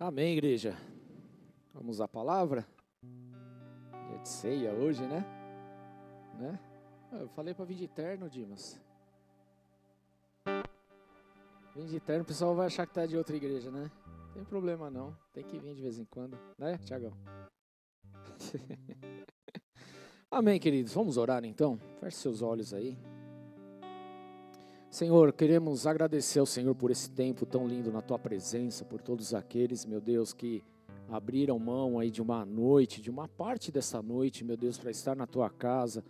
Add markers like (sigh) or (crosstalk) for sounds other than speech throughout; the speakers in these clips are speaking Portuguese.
Amém, igreja. Vamos à palavra? Dia de ceia hoje, né? né? Ah, Eu falei para vir de terno, Dimas. Vim de terno, o pessoal vai achar que tá de outra igreja, né? Não tem problema não. Tem que vir de vez em quando, né, Tiagão? (laughs) Amém, queridos. Vamos orar então? Feche seus olhos aí. Senhor, queremos agradecer ao Senhor por esse tempo tão lindo na tua presença, por todos aqueles, meu Deus, que abriram mão aí de uma noite, de uma parte dessa noite, meu Deus, para estar na tua casa,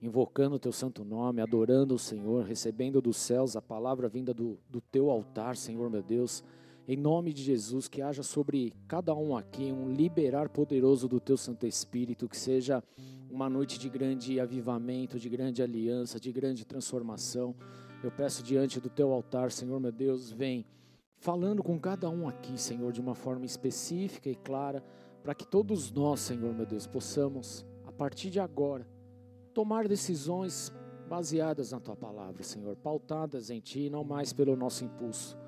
invocando o teu santo nome, adorando o Senhor, recebendo dos céus a palavra vinda do, do teu altar, Senhor, meu Deus. Em nome de Jesus, que haja sobre cada um aqui um liberar poderoso do teu Santo Espírito, que seja uma noite de grande avivamento, de grande aliança, de grande transformação. Eu peço diante do teu altar, Senhor meu Deus, vem falando com cada um aqui, Senhor, de uma forma específica e clara, para que todos nós, Senhor meu Deus, possamos, a partir de agora, tomar decisões baseadas na tua palavra, Senhor, pautadas em ti, não mais pelo nosso impulso.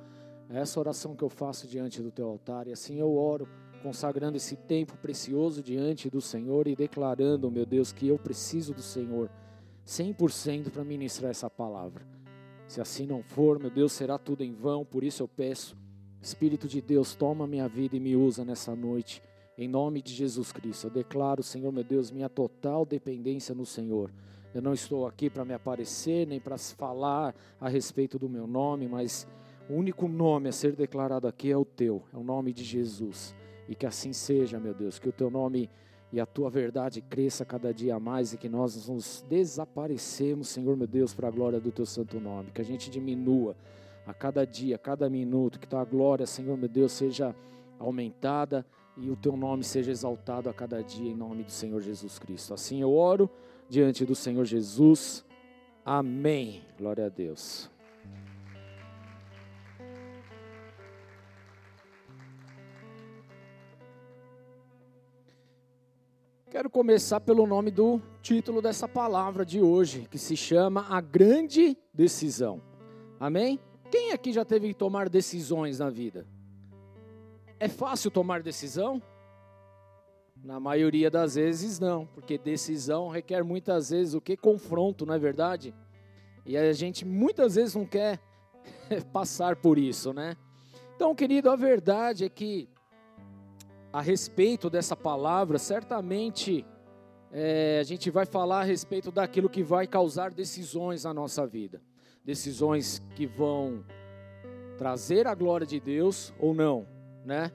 É essa oração que eu faço diante do teu altar, e assim eu oro, consagrando esse tempo precioso diante do Senhor e declarando, meu Deus, que eu preciso do Senhor 100% para ministrar essa palavra. Se assim não for, meu Deus, será tudo em vão, por isso eu peço, Espírito de Deus, toma minha vida e me usa nessa noite, em nome de Jesus Cristo. Eu declaro, Senhor, meu Deus, minha total dependência no Senhor. Eu não estou aqui para me aparecer, nem para falar a respeito do meu nome, mas o único nome a ser declarado aqui é o teu, é o nome de Jesus. E que assim seja, meu Deus, que o teu nome e a tua verdade cresça cada dia mais e que nós nos desaparecemos, Senhor meu Deus, para a glória do teu santo nome, que a gente diminua a cada dia, a cada minuto, que tua glória, Senhor meu Deus, seja aumentada e o teu nome seja exaltado a cada dia em nome do Senhor Jesus Cristo. Assim eu oro diante do Senhor Jesus. Amém. Glória a Deus. Quero começar pelo nome do título dessa palavra de hoje, que se chama A Grande Decisão. Amém? Quem aqui já teve que tomar decisões na vida? É fácil tomar decisão? Na maioria das vezes não, porque decisão requer muitas vezes o que? Confronto, não é verdade? E a gente muitas vezes não quer (laughs) passar por isso, né? Então, querido, a verdade é que a respeito dessa palavra, certamente é, a gente vai falar a respeito daquilo que vai causar decisões na nossa vida. Decisões que vão trazer a glória de Deus ou não, né?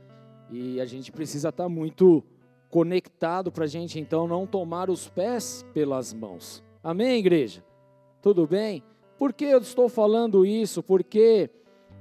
E a gente precisa estar muito conectado para a gente então não tomar os pés pelas mãos. Amém, igreja? Tudo bem? Por que eu estou falando isso? Porque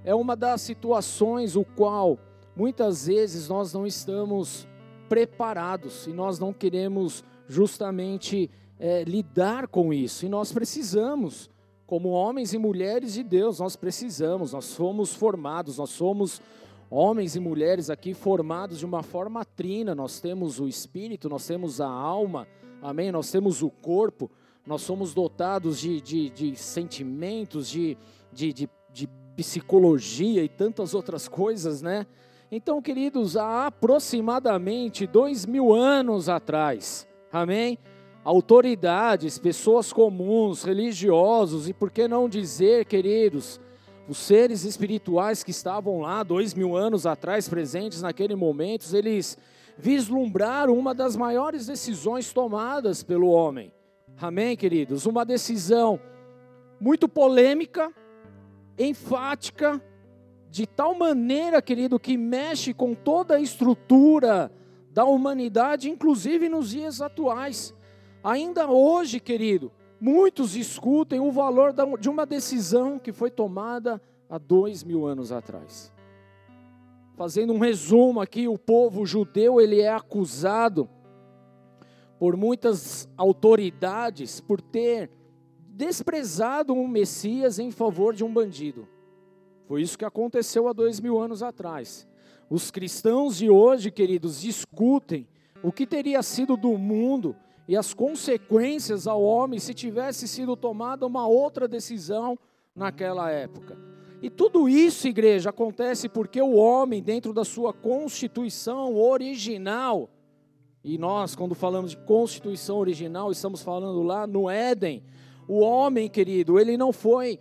é uma das situações o qual muitas vezes nós não estamos preparados e nós não queremos justamente é, lidar com isso. E nós precisamos, como homens e mulheres de Deus, nós precisamos, nós somos formados, nós somos homens e mulheres aqui formados de uma forma trina. Nós temos o espírito, nós temos a alma, amém? Nós temos o corpo, nós somos dotados de, de, de sentimentos, de, de, de, de psicologia e tantas outras coisas, né? Então, queridos, há aproximadamente dois mil anos atrás, amém? Autoridades, pessoas comuns, religiosos e por que não dizer, queridos, os seres espirituais que estavam lá dois mil anos atrás, presentes naquele momento, eles vislumbraram uma das maiores decisões tomadas pelo homem. Amém, queridos? Uma decisão muito polêmica, enfática, de tal maneira, querido, que mexe com toda a estrutura da humanidade, inclusive nos dias atuais. Ainda hoje, querido, muitos escutem o valor de uma decisão que foi tomada há dois mil anos atrás. Fazendo um resumo aqui, o povo judeu ele é acusado por muitas autoridades por ter desprezado um Messias em favor de um bandido. Foi isso que aconteceu há dois mil anos atrás. Os cristãos de hoje, queridos, discutem o que teria sido do mundo e as consequências ao homem se tivesse sido tomada uma outra decisão naquela época. E tudo isso, igreja, acontece porque o homem, dentro da sua constituição original, e nós, quando falamos de constituição original, estamos falando lá no Éden, o homem, querido, ele não foi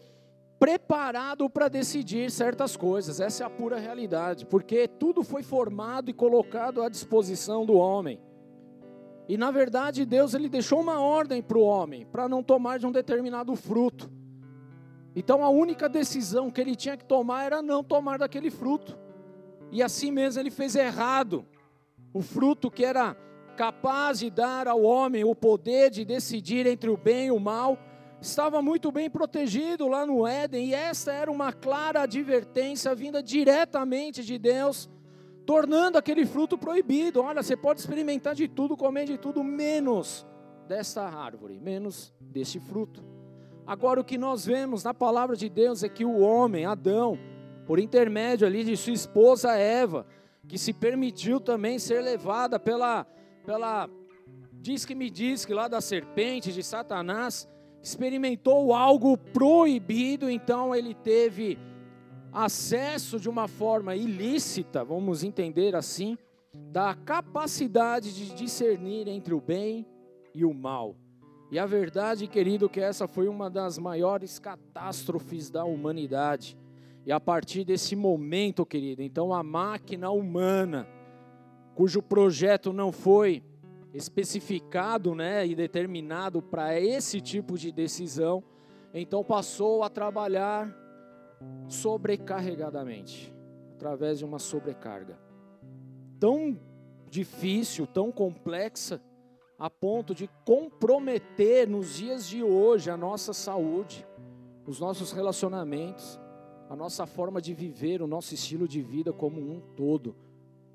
preparado para decidir certas coisas, essa é a pura realidade, porque tudo foi formado e colocado à disposição do homem. E na verdade, Deus ele deixou uma ordem para o homem, para não tomar de um determinado fruto. Então a única decisão que ele tinha que tomar era não tomar daquele fruto. E assim mesmo ele fez errado. O fruto que era capaz de dar ao homem o poder de decidir entre o bem e o mal, estava muito bem protegido lá no Éden, e essa era uma clara advertência vinda diretamente de Deus tornando aquele fruto proibido. Olha, você pode experimentar de tudo, comer de tudo, menos desta árvore, menos deste fruto. Agora, o que nós vemos na palavra de Deus é que o homem, Adão, por intermédio ali de sua esposa Eva, que se permitiu também ser levada pela, pela diz que me diz que lá da serpente, de Satanás, experimentou algo proibido, então ele teve acesso de uma forma ilícita, vamos entender assim, da capacidade de discernir entre o bem e o mal. E a verdade, querido, que essa foi uma das maiores catástrofes da humanidade. E a partir desse momento, querido, então a máquina humana, cujo projeto não foi especificado, né, e determinado para esse tipo de decisão, então passou a trabalhar sobrecarregadamente, através de uma sobrecarga. Tão difícil, tão complexa, a ponto de comprometer nos dias de hoje a nossa saúde, os nossos relacionamentos, a nossa forma de viver, o nosso estilo de vida como um todo,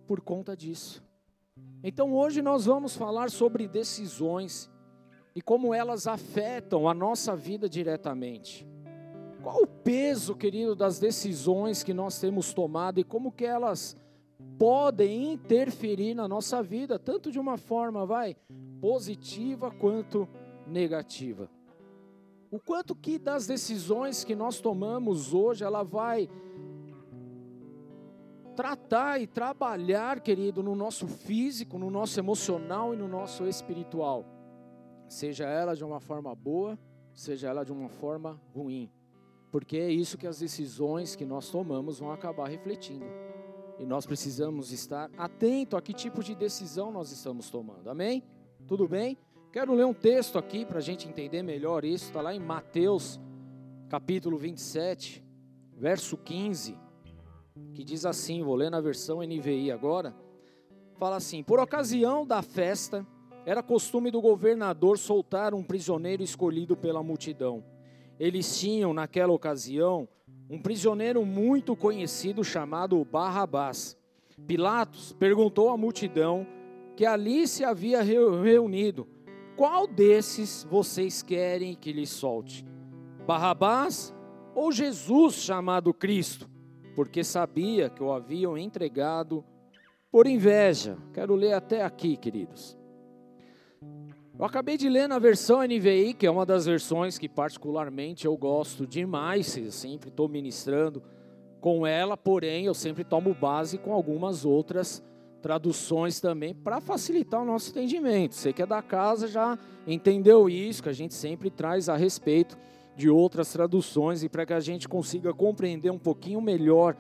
por conta disso. Então hoje nós vamos falar sobre decisões e como elas afetam a nossa vida diretamente. Qual o peso, querido, das decisões que nós temos tomado e como que elas podem interferir na nossa vida, tanto de uma forma, vai, positiva quanto negativa. O quanto que das decisões que nós tomamos hoje, ela vai tratar e trabalhar, querido, no nosso físico, no nosso emocional e no nosso espiritual. Seja ela de uma forma boa, seja ela de uma forma ruim porque é isso que as decisões que nós tomamos vão acabar refletindo. E nós precisamos estar atento a que tipo de decisão nós estamos tomando. Amém? Tudo bem? Quero ler um texto aqui para a gente entender melhor isso. Está lá em Mateus, capítulo 27, verso 15, que diz assim: vou ler na versão NVI agora. Fala assim: Por ocasião da festa, era costume do governador soltar um prisioneiro escolhido pela multidão eles tinham naquela ocasião um prisioneiro muito conhecido chamado Barrabás. Pilatos perguntou à multidão que ali se havia reunido: Qual desses vocês querem que lhe solte? Barrabás ou Jesus chamado Cristo? Porque sabia que o haviam entregado por inveja. Quero ler até aqui, queridos. Eu acabei de ler na versão NVI, que é uma das versões que particularmente eu gosto demais, eu sempre estou ministrando com ela, porém eu sempre tomo base com algumas outras traduções também para facilitar o nosso entendimento. Você que é da casa já entendeu isso, que a gente sempre traz a respeito de outras traduções e para que a gente consiga compreender um pouquinho melhor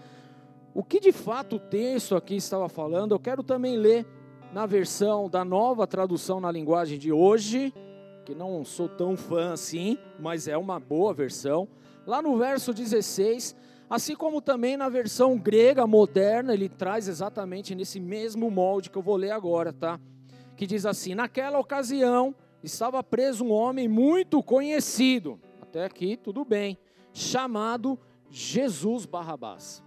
o que de fato o texto aqui estava falando. Eu quero também ler na versão da nova tradução na linguagem de hoje, que não sou tão fã assim, mas é uma boa versão. Lá no verso 16, assim como também na versão grega moderna, ele traz exatamente nesse mesmo molde que eu vou ler agora, tá? Que diz assim: Naquela ocasião estava preso um homem muito conhecido, até aqui tudo bem, chamado Jesus Barrabás.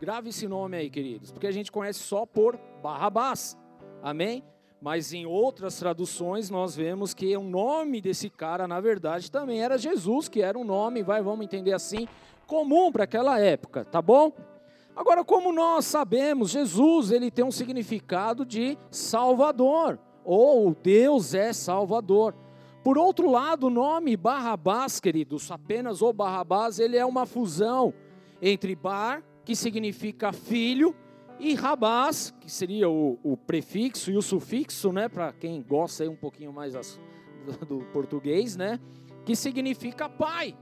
Grave esse nome aí, queridos, porque a gente conhece só por Barrabás. Amém? Mas em outras traduções nós vemos que o nome desse cara, na verdade, também era Jesus, que era um nome, vai, vamos entender assim, comum para aquela época, tá bom? Agora, como nós sabemos, Jesus, ele tem um significado de salvador, ou Deus é salvador. Por outro lado, o nome Barrabás, queridos, apenas o Barrabás, ele é uma fusão entre Bar, que significa filho, e Rabás, que seria o, o prefixo e o sufixo, né, para quem gosta aí um pouquinho mais do português, né, que significa pai.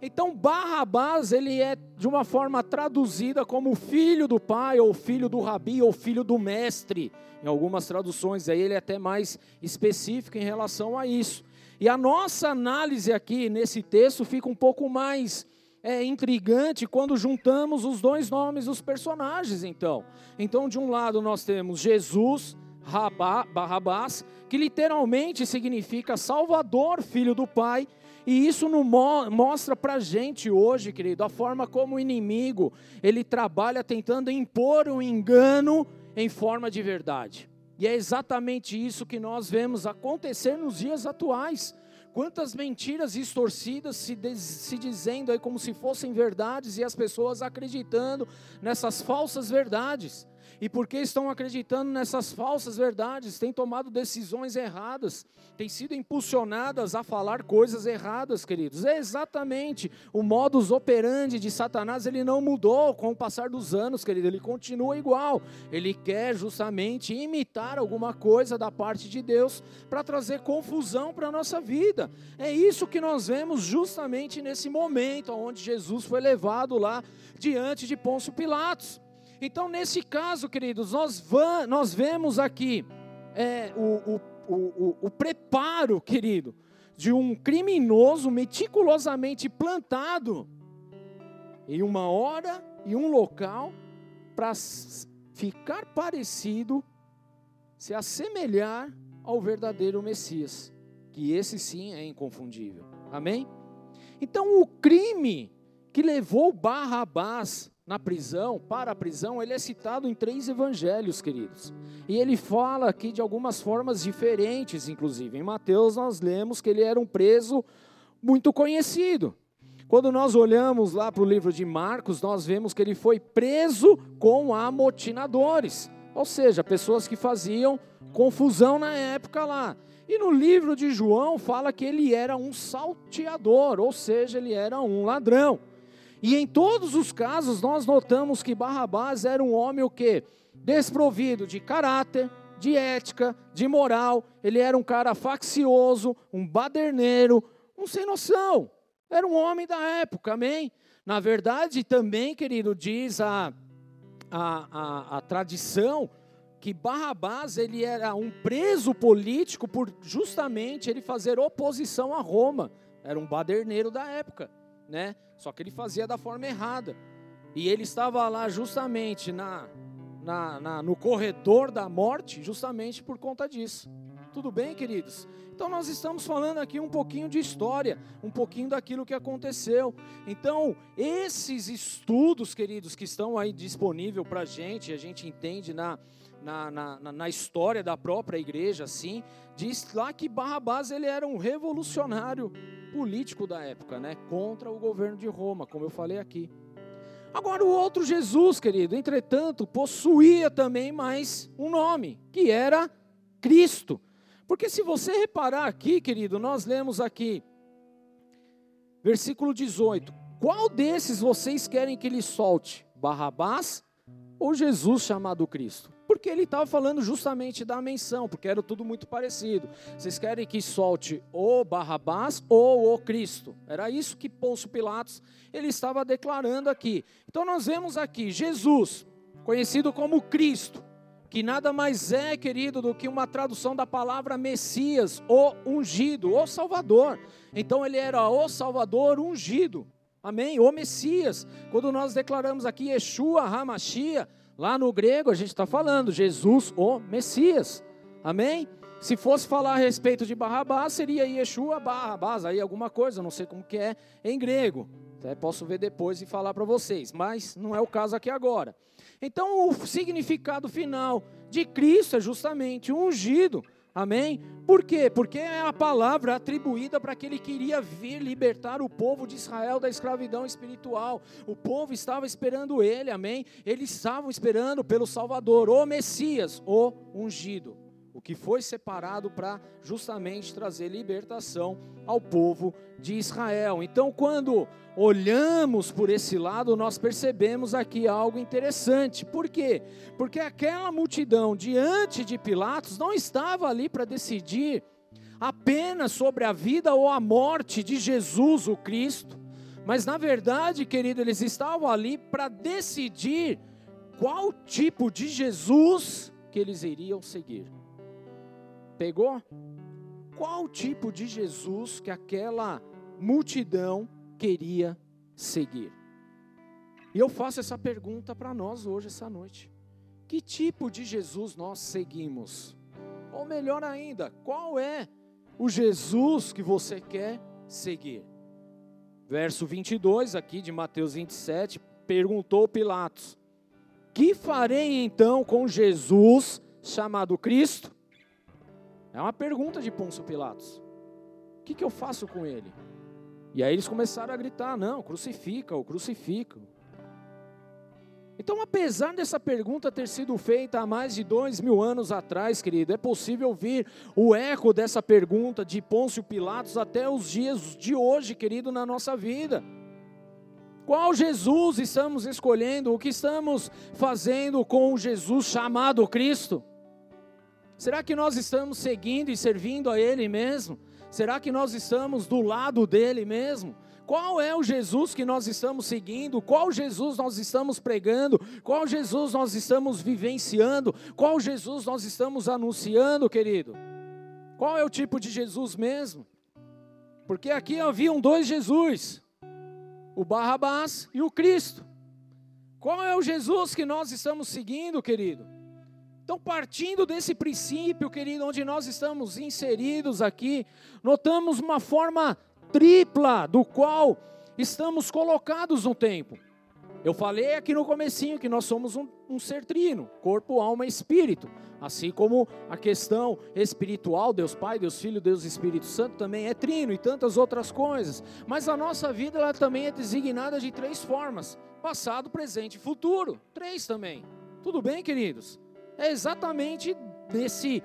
Então, Barrabás, ele é de uma forma traduzida como filho do pai, ou filho do rabi, ou filho do mestre. Em algumas traduções aí ele é até mais específico em relação a isso. E a nossa análise aqui nesse texto fica um pouco mais é, intrigante quando juntamos os dois nomes dos personagens, então. Então, de um lado nós temos Jesus, Rabá, Barrabás, que literalmente significa Salvador, filho do Pai, e isso no, mostra para gente hoje, querido, a forma como o inimigo ele trabalha tentando impor um engano em forma de verdade. E é exatamente isso que nós vemos acontecer nos dias atuais. Quantas mentiras distorcidas se, se dizendo aí como se fossem verdades e as pessoas acreditando nessas falsas verdades. E porque estão acreditando nessas falsas verdades, têm tomado decisões erradas, têm sido impulsionadas a falar coisas erradas, queridos. É exatamente o modus operandi de Satanás, ele não mudou com o passar dos anos, querido, ele continua igual. Ele quer justamente imitar alguma coisa da parte de Deus para trazer confusão para a nossa vida. É isso que nós vemos justamente nesse momento onde Jesus foi levado lá diante de Pôncio Pilatos. Então, nesse caso, queridos, nós, nós vemos aqui é, o, o, o, o preparo, querido, de um criminoso meticulosamente plantado em uma hora e um local para ficar parecido, se assemelhar ao verdadeiro Messias, que esse sim é inconfundível. Amém? Então, o crime que levou Barrabás na prisão, para a prisão, ele é citado em três evangelhos, queridos. E ele fala aqui de algumas formas diferentes, inclusive. Em Mateus nós lemos que ele era um preso muito conhecido. Quando nós olhamos lá para o livro de Marcos, nós vemos que ele foi preso com amotinadores, ou seja, pessoas que faziam confusão na época lá. E no livro de João fala que ele era um salteador, ou seja, ele era um ladrão. E em todos os casos nós notamos que Barrabás era um homem o quê? Desprovido de caráter, de ética, de moral. Ele era um cara faccioso, um baderneiro, um sem noção. Era um homem da época, amém? Na verdade, também, querido, diz a, a, a, a tradição que Barrabás ele era um preso político por justamente ele fazer oposição a Roma. Era um baderneiro da época né? Só que ele fazia da forma errada. E ele estava lá justamente na, na, na, no corredor da morte, justamente por conta disso. Tudo bem, queridos? Então nós estamos falando aqui um pouquinho de história, um pouquinho daquilo que aconteceu. Então, esses estudos, queridos, que estão aí disponível para a gente, a gente entende na, na, na, na, história da própria igreja, assim, diz lá que Barrabás ele era um revolucionário político da época, né, contra o governo de Roma, como eu falei aqui. Agora o outro Jesus, querido, entretanto, possuía também mais um nome, que era Cristo. Porque se você reparar aqui, querido, nós lemos aqui versículo 18. Qual desses vocês querem que ele solte? Barrabás ou Jesus chamado Cristo? Porque ele estava falando justamente da menção, porque era tudo muito parecido. Vocês querem que solte o Barrabás ou o Cristo? Era isso que Pôncio Pilatos ele estava declarando aqui. Então nós vemos aqui Jesus, conhecido como Cristo, que nada mais é, querido, do que uma tradução da palavra Messias, o ungido, o Salvador. Então ele era o Salvador ungido. Amém? O Messias. Quando nós declaramos aqui Yeshua Hamashia, Lá no grego a gente está falando Jesus, o Messias. Amém? Se fosse falar a respeito de Barrabás, seria Yeshua Barrabás, aí alguma coisa, não sei como que é em grego. Até posso ver depois e falar para vocês, mas não é o caso aqui agora. Então, o significado final de Cristo é justamente ungido. Amém? Por quê? Porque é a palavra atribuída para que ele queria vir libertar o povo de Israel da escravidão espiritual. O povo estava esperando ele, amém? Eles estavam esperando pelo Salvador, o Messias, o ungido. Que foi separado para justamente trazer libertação ao povo de Israel. Então, quando olhamos por esse lado, nós percebemos aqui algo interessante. Por quê? Porque aquela multidão diante de Pilatos não estava ali para decidir apenas sobre a vida ou a morte de Jesus, o Cristo, mas na verdade, querido, eles estavam ali para decidir qual tipo de Jesus que eles iriam seguir. Pegou? Qual tipo de Jesus que aquela multidão queria seguir? E eu faço essa pergunta para nós hoje, essa noite. Que tipo de Jesus nós seguimos? Ou melhor ainda, qual é o Jesus que você quer seguir? Verso 22 aqui de Mateus 27, perguntou Pilatos: Que farei então com Jesus chamado Cristo? É uma pergunta de Pôncio Pilatos. O que, que eu faço com ele? E aí eles começaram a gritar: Não, crucifica-o, crucifica-o. Então, apesar dessa pergunta ter sido feita há mais de dois mil anos atrás, querido, é possível ouvir o eco dessa pergunta de Pôncio Pilatos até os dias de hoje, querido, na nossa vida. Qual Jesus estamos escolhendo? O que estamos fazendo com o Jesus chamado Cristo? Será que nós estamos seguindo e servindo a Ele mesmo? Será que nós estamos do lado dele mesmo? Qual é o Jesus que nós estamos seguindo? Qual Jesus nós estamos pregando? Qual Jesus nós estamos vivenciando? Qual Jesus nós estamos anunciando, querido? Qual é o tipo de Jesus mesmo? Porque aqui haviam dois Jesus, o Barrabás e o Cristo. Qual é o Jesus que nós estamos seguindo, querido? Então, partindo desse princípio, querido, onde nós estamos inseridos aqui, notamos uma forma tripla do qual estamos colocados no tempo. Eu falei aqui no comecinho que nós somos um, um, ser trino, corpo, alma e espírito. Assim como a questão espiritual, Deus Pai, Deus Filho, Deus Espírito Santo também é trino e tantas outras coisas. Mas a nossa vida ela também é designada de três formas: passado, presente e futuro. Três também. Tudo bem, queridos? É exatamente nesse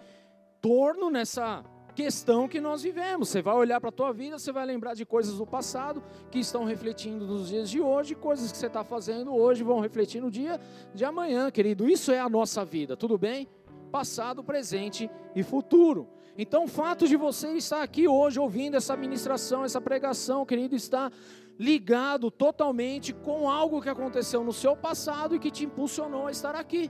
torno, nessa questão que nós vivemos. Você vai olhar para a tua vida, você vai lembrar de coisas do passado que estão refletindo nos dias de hoje, coisas que você está fazendo hoje vão refletir no dia de amanhã, querido. Isso é a nossa vida, tudo bem? Passado, presente e futuro. Então, o fato de você estar aqui hoje ouvindo essa ministração, essa pregação, querido, está ligado totalmente com algo que aconteceu no seu passado e que te impulsionou a estar aqui.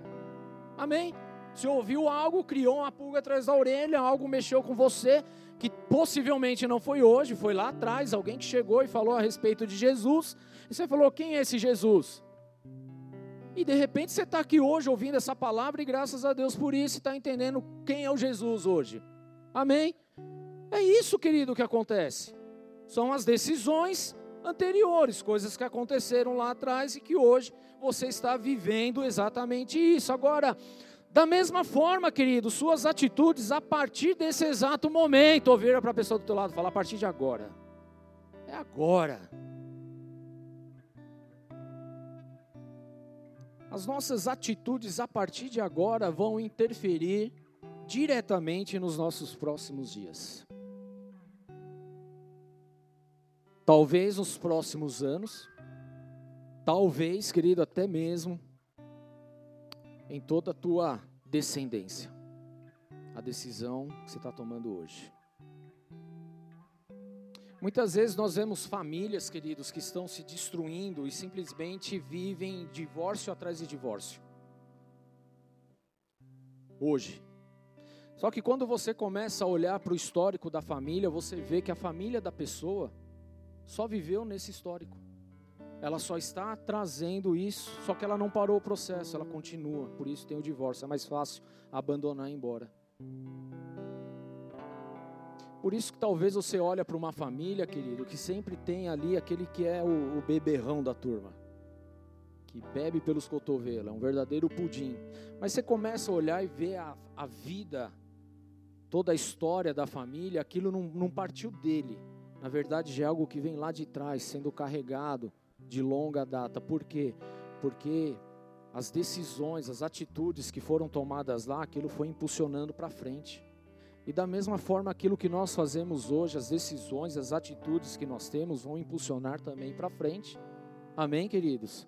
Amém? Você ouviu algo, criou uma pulga atrás da orelha, algo mexeu com você, que possivelmente não foi hoje, foi lá atrás, alguém que chegou e falou a respeito de Jesus, e você falou: quem é esse Jesus? E de repente você está aqui hoje ouvindo essa palavra, e graças a Deus por isso está entendendo quem é o Jesus hoje. Amém? É isso, querido, que acontece. São as decisões anteriores, coisas que aconteceram lá atrás e que hoje você está vivendo exatamente isso. Agora, da mesma forma, querido, suas atitudes a partir desse exato momento, ou vira para a pessoa do teu lado, fala a partir de agora. É agora. As nossas atitudes a partir de agora vão interferir diretamente nos nossos próximos dias. Talvez nos próximos anos, talvez, querido, até mesmo em toda a tua descendência. A decisão que você está tomando hoje. Muitas vezes nós vemos famílias, queridos, que estão se destruindo e simplesmente vivem divórcio atrás de divórcio. Hoje. Só que quando você começa a olhar para o histórico da família, você vê que a família da pessoa só viveu nesse histórico. Ela só está trazendo isso, só que ela não parou o processo, ela continua. Por isso tem o divórcio, é mais fácil abandonar e ir embora. Por isso que talvez você olha para uma família, querido, que sempre tem ali aquele que é o, o beberrão da turma, que bebe pelos cotovelos, é um verdadeiro pudim. Mas você começa a olhar e ver a, a vida, toda a história da família, aquilo não, não partiu dele, na verdade já é algo que vem lá de trás, sendo carregado de longa data. Por quê? Porque as decisões, as atitudes que foram tomadas lá, aquilo foi impulsionando para frente. E da mesma forma, aquilo que nós fazemos hoje, as decisões, as atitudes que nós temos vão impulsionar também para frente. Amém, queridos?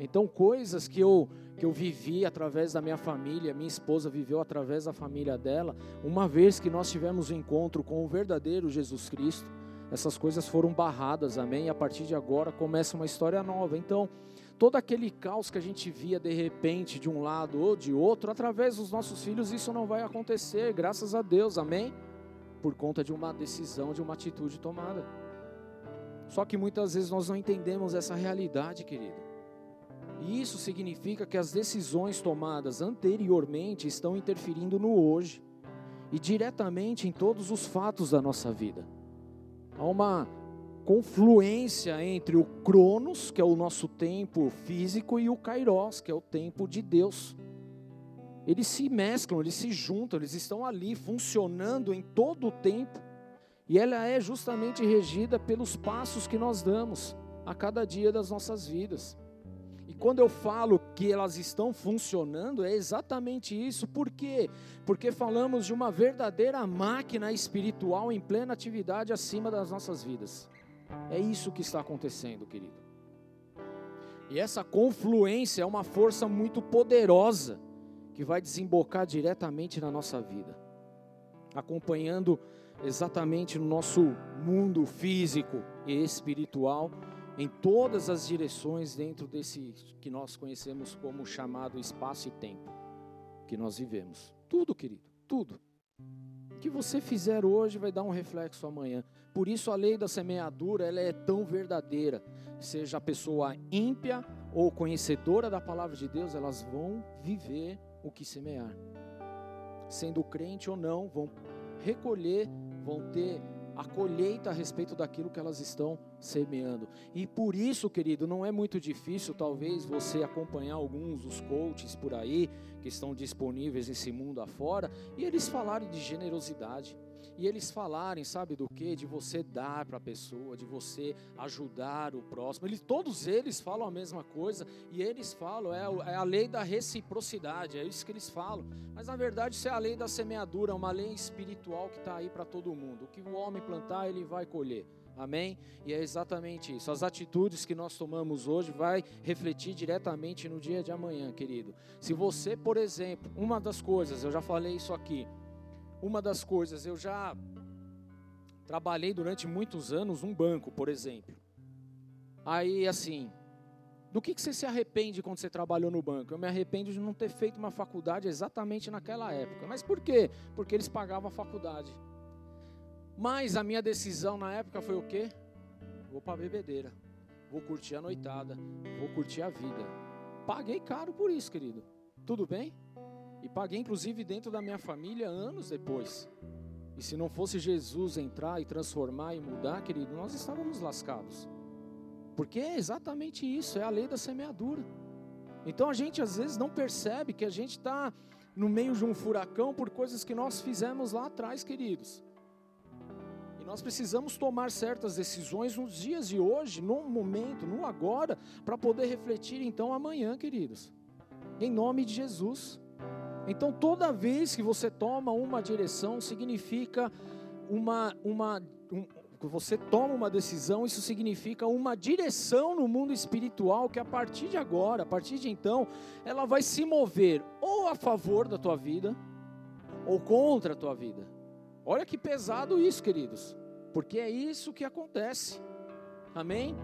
Então, coisas que eu, que eu vivi através da minha família, minha esposa viveu através da família dela, uma vez que nós tivemos o um encontro com o verdadeiro Jesus Cristo, essas coisas foram barradas, amém? E a partir de agora começa uma história nova. Então, todo aquele caos que a gente via de repente de um lado ou de outro, através dos nossos filhos, isso não vai acontecer, graças a Deus, amém? Por conta de uma decisão, de uma atitude tomada. Só que muitas vezes nós não entendemos essa realidade, querido. E isso significa que as decisões tomadas anteriormente estão interferindo no hoje e diretamente em todos os fatos da nossa vida. Há uma confluência entre o Cronos, que é o nosso tempo físico, e o Kairos, que é o tempo de Deus. Eles se mesclam, eles se juntam, eles estão ali funcionando em todo o tempo. E ela é justamente regida pelos passos que nós damos a cada dia das nossas vidas quando eu falo que elas estão funcionando, é exatamente isso. Por quê? Porque falamos de uma verdadeira máquina espiritual em plena atividade acima das nossas vidas. É isso que está acontecendo, querido. E essa confluência é uma força muito poderosa que vai desembocar diretamente na nossa vida, acompanhando exatamente no nosso mundo físico e espiritual em todas as direções dentro desse que nós conhecemos como chamado espaço e tempo que nós vivemos. Tudo, querido, tudo. O que você fizer hoje vai dar um reflexo amanhã. Por isso a lei da semeadura, ela é tão verdadeira. Seja a pessoa ímpia ou conhecedora da palavra de Deus, elas vão viver o que semear. Sendo crente ou não, vão recolher, vão ter a colheita a respeito daquilo que elas estão semeando. E por isso, querido, não é muito difícil, talvez, você acompanhar alguns dos coaches por aí, que estão disponíveis nesse mundo afora, e eles falarem de generosidade. E eles falarem, sabe do que? De você dar para a pessoa, de você ajudar o próximo. Eles, todos eles falam a mesma coisa e eles falam, é, é a lei da reciprocidade, é isso que eles falam. Mas na verdade isso é a lei da semeadura, é uma lei espiritual que está aí para todo mundo. O que o homem plantar, ele vai colher. Amém? E é exatamente isso. As atitudes que nós tomamos hoje vai refletir diretamente no dia de amanhã, querido. Se você, por exemplo, uma das coisas, eu já falei isso aqui, uma das coisas, eu já trabalhei durante muitos anos num banco, por exemplo. Aí, assim, do que, que você se arrepende quando você trabalhou no banco? Eu me arrependo de não ter feito uma faculdade exatamente naquela época. Mas por quê? Porque eles pagavam a faculdade. Mas a minha decisão na época foi o quê? Vou para a bebedeira. Vou curtir a noitada. Vou curtir a vida. Paguei caro por isso, querido. Tudo bem? E paguei inclusive dentro da minha família anos depois. E se não fosse Jesus entrar e transformar e mudar, querido, nós estávamos lascados. Porque é exatamente isso, é a lei da semeadura. Então a gente às vezes não percebe que a gente está no meio de um furacão por coisas que nós fizemos lá atrás, queridos. Nós precisamos tomar certas decisões nos dias de hoje, no momento, no agora, para poder refletir então amanhã, queridos. Em nome de Jesus. Então, toda vez que você toma uma direção, significa uma, uma um, você toma uma decisão, isso significa uma direção no mundo espiritual que a partir de agora, a partir de então, ela vai se mover ou a favor da tua vida ou contra a tua vida. Olha que pesado isso, queridos, porque é isso que acontece. Amém?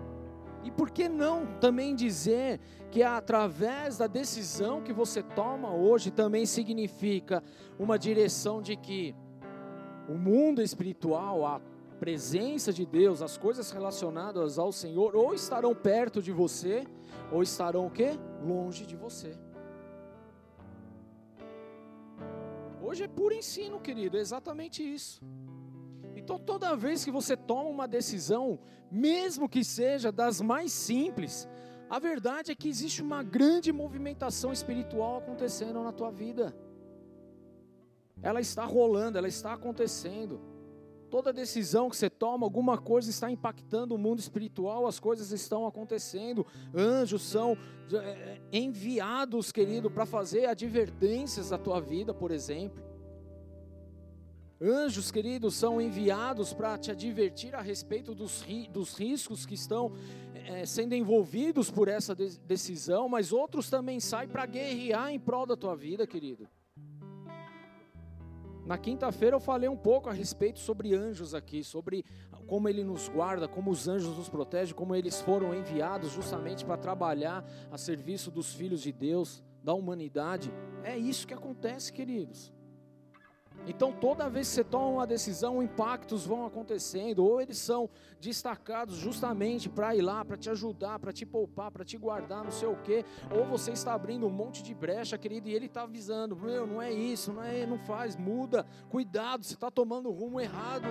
E por que não também dizer que através da decisão que você toma hoje também significa uma direção de que o mundo espiritual, a presença de Deus, as coisas relacionadas ao Senhor, ou estarão perto de você, ou estarão o quê? Longe de você. Hoje é puro ensino, querido, é exatamente isso. Então, toda vez que você toma uma decisão, mesmo que seja das mais simples, a verdade é que existe uma grande movimentação espiritual acontecendo na tua vida. Ela está rolando, ela está acontecendo. Toda decisão que você toma, alguma coisa está impactando o mundo espiritual, as coisas estão acontecendo. Anjos são é, enviados, querido, para fazer advertências da tua vida, por exemplo. Anjos, queridos, são enviados para te advertir a respeito dos, dos riscos que estão é, sendo envolvidos por essa decisão, mas outros também saem para guerrear em prol da tua vida, querido. Na quinta-feira eu falei um pouco a respeito sobre anjos aqui, sobre como ele nos guarda, como os anjos nos protegem, como eles foram enviados justamente para trabalhar a serviço dos filhos de Deus, da humanidade. É isso que acontece, queridos. Então, toda vez que você toma uma decisão, impactos vão acontecendo, ou eles são destacados justamente para ir lá, para te ajudar, para te poupar, para te guardar, não sei o quê, ou você está abrindo um monte de brecha, querido, e ele está avisando: meu, não é isso, não é, não faz, muda, cuidado, você está tomando o rumo errado.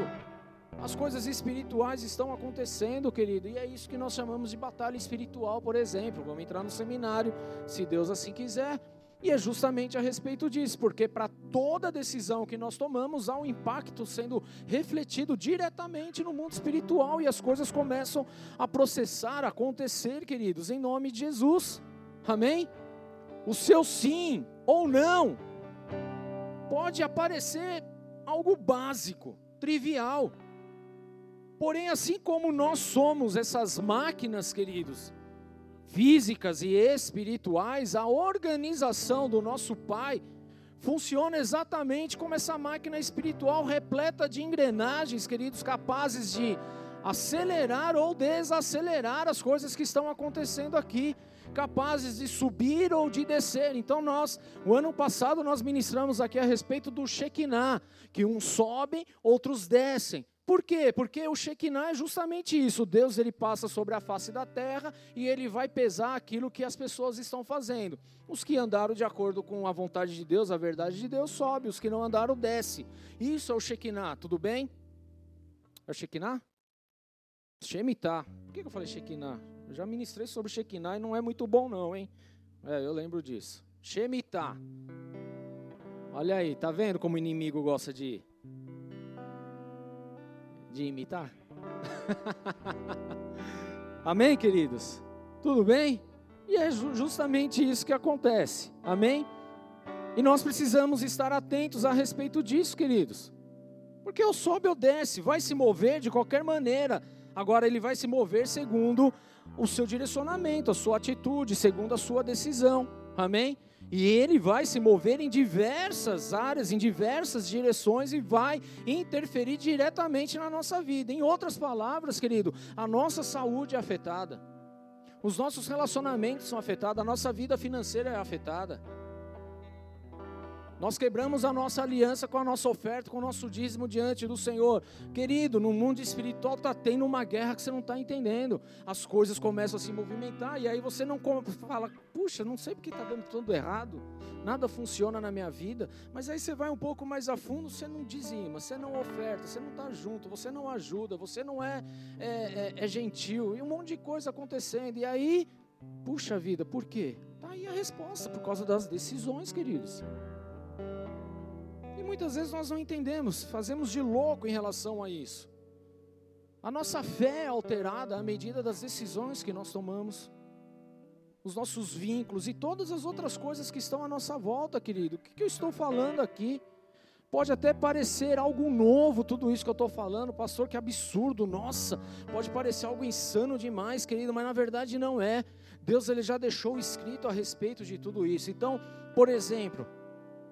As coisas espirituais estão acontecendo, querido, e é isso que nós chamamos de batalha espiritual, por exemplo. Vamos entrar no seminário, se Deus assim quiser. E é justamente a respeito disso, porque para toda decisão que nós tomamos há um impacto sendo refletido diretamente no mundo espiritual e as coisas começam a processar, a acontecer, queridos, em nome de Jesus. Amém? O seu sim ou não pode aparecer algo básico, trivial. Porém, assim como nós somos essas máquinas, queridos, físicas e espirituais, a organização do nosso Pai funciona exatamente como essa máquina espiritual repleta de engrenagens, queridos, capazes de acelerar ou desacelerar as coisas que estão acontecendo aqui, capazes de subir ou de descer. Então nós, o ano passado nós ministramos aqui a respeito do Shekinah, que uns sobem, outros descem. Por quê? Porque o Shekinah é justamente isso. Deus ele passa sobre a face da terra e ele vai pesar aquilo que as pessoas estão fazendo. Os que andaram de acordo com a vontade de Deus, a verdade de Deus, sobe. Os que não andaram, desce. Isso é o Shekinah, tudo bem? É o Shekinah? Shemitah. Por que eu falei Shekinah? Eu já ministrei sobre Shekinah e não é muito bom não, hein? É, eu lembro disso. Shemitah. Olha aí, tá vendo como o inimigo gosta de de imitar? (laughs) Amém, queridos? Tudo bem? E é justamente isso que acontece. Amém? E nós precisamos estar atentos a respeito disso, queridos. Porque o sobe ou desce, vai se mover de qualquer maneira. Agora ele vai se mover segundo o seu direcionamento, a sua atitude, segundo a sua decisão. Amém? E ele vai se mover em diversas áreas, em diversas direções e vai interferir diretamente na nossa vida. Em outras palavras, querido, a nossa saúde é afetada, os nossos relacionamentos são afetados, a nossa vida financeira é afetada. Nós quebramos a nossa aliança com a nossa oferta, com o nosso dízimo diante do Senhor. Querido, no mundo espiritual está tendo uma guerra que você não está entendendo. As coisas começam a se movimentar e aí você não fala, puxa, não sei porque está dando tudo errado, nada funciona na minha vida. Mas aí você vai um pouco mais a fundo, você não dizima, você não oferta, você não está junto, você não ajuda, você não é, é, é, é gentil e um monte de coisa acontecendo. E aí, puxa vida, por quê? Está aí a resposta, por causa das decisões, queridos muitas vezes nós não entendemos, fazemos de louco em relação a isso. A nossa fé é alterada à medida das decisões que nós tomamos, os nossos vínculos e todas as outras coisas que estão à nossa volta, querido. O que, eu estou falando aqui? Pode até parecer algo novo, tudo isso que eu estou falando, pastor, que absurdo, nossa, pode parecer algo insano demais, querido, mas na verdade não é. Deus ele já deixou escrito a respeito de tudo isso. Então, por exemplo,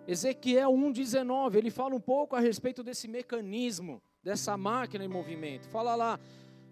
Ezequiel 1,19, ele fala um pouco a respeito desse mecanismo, dessa máquina em movimento. Fala lá,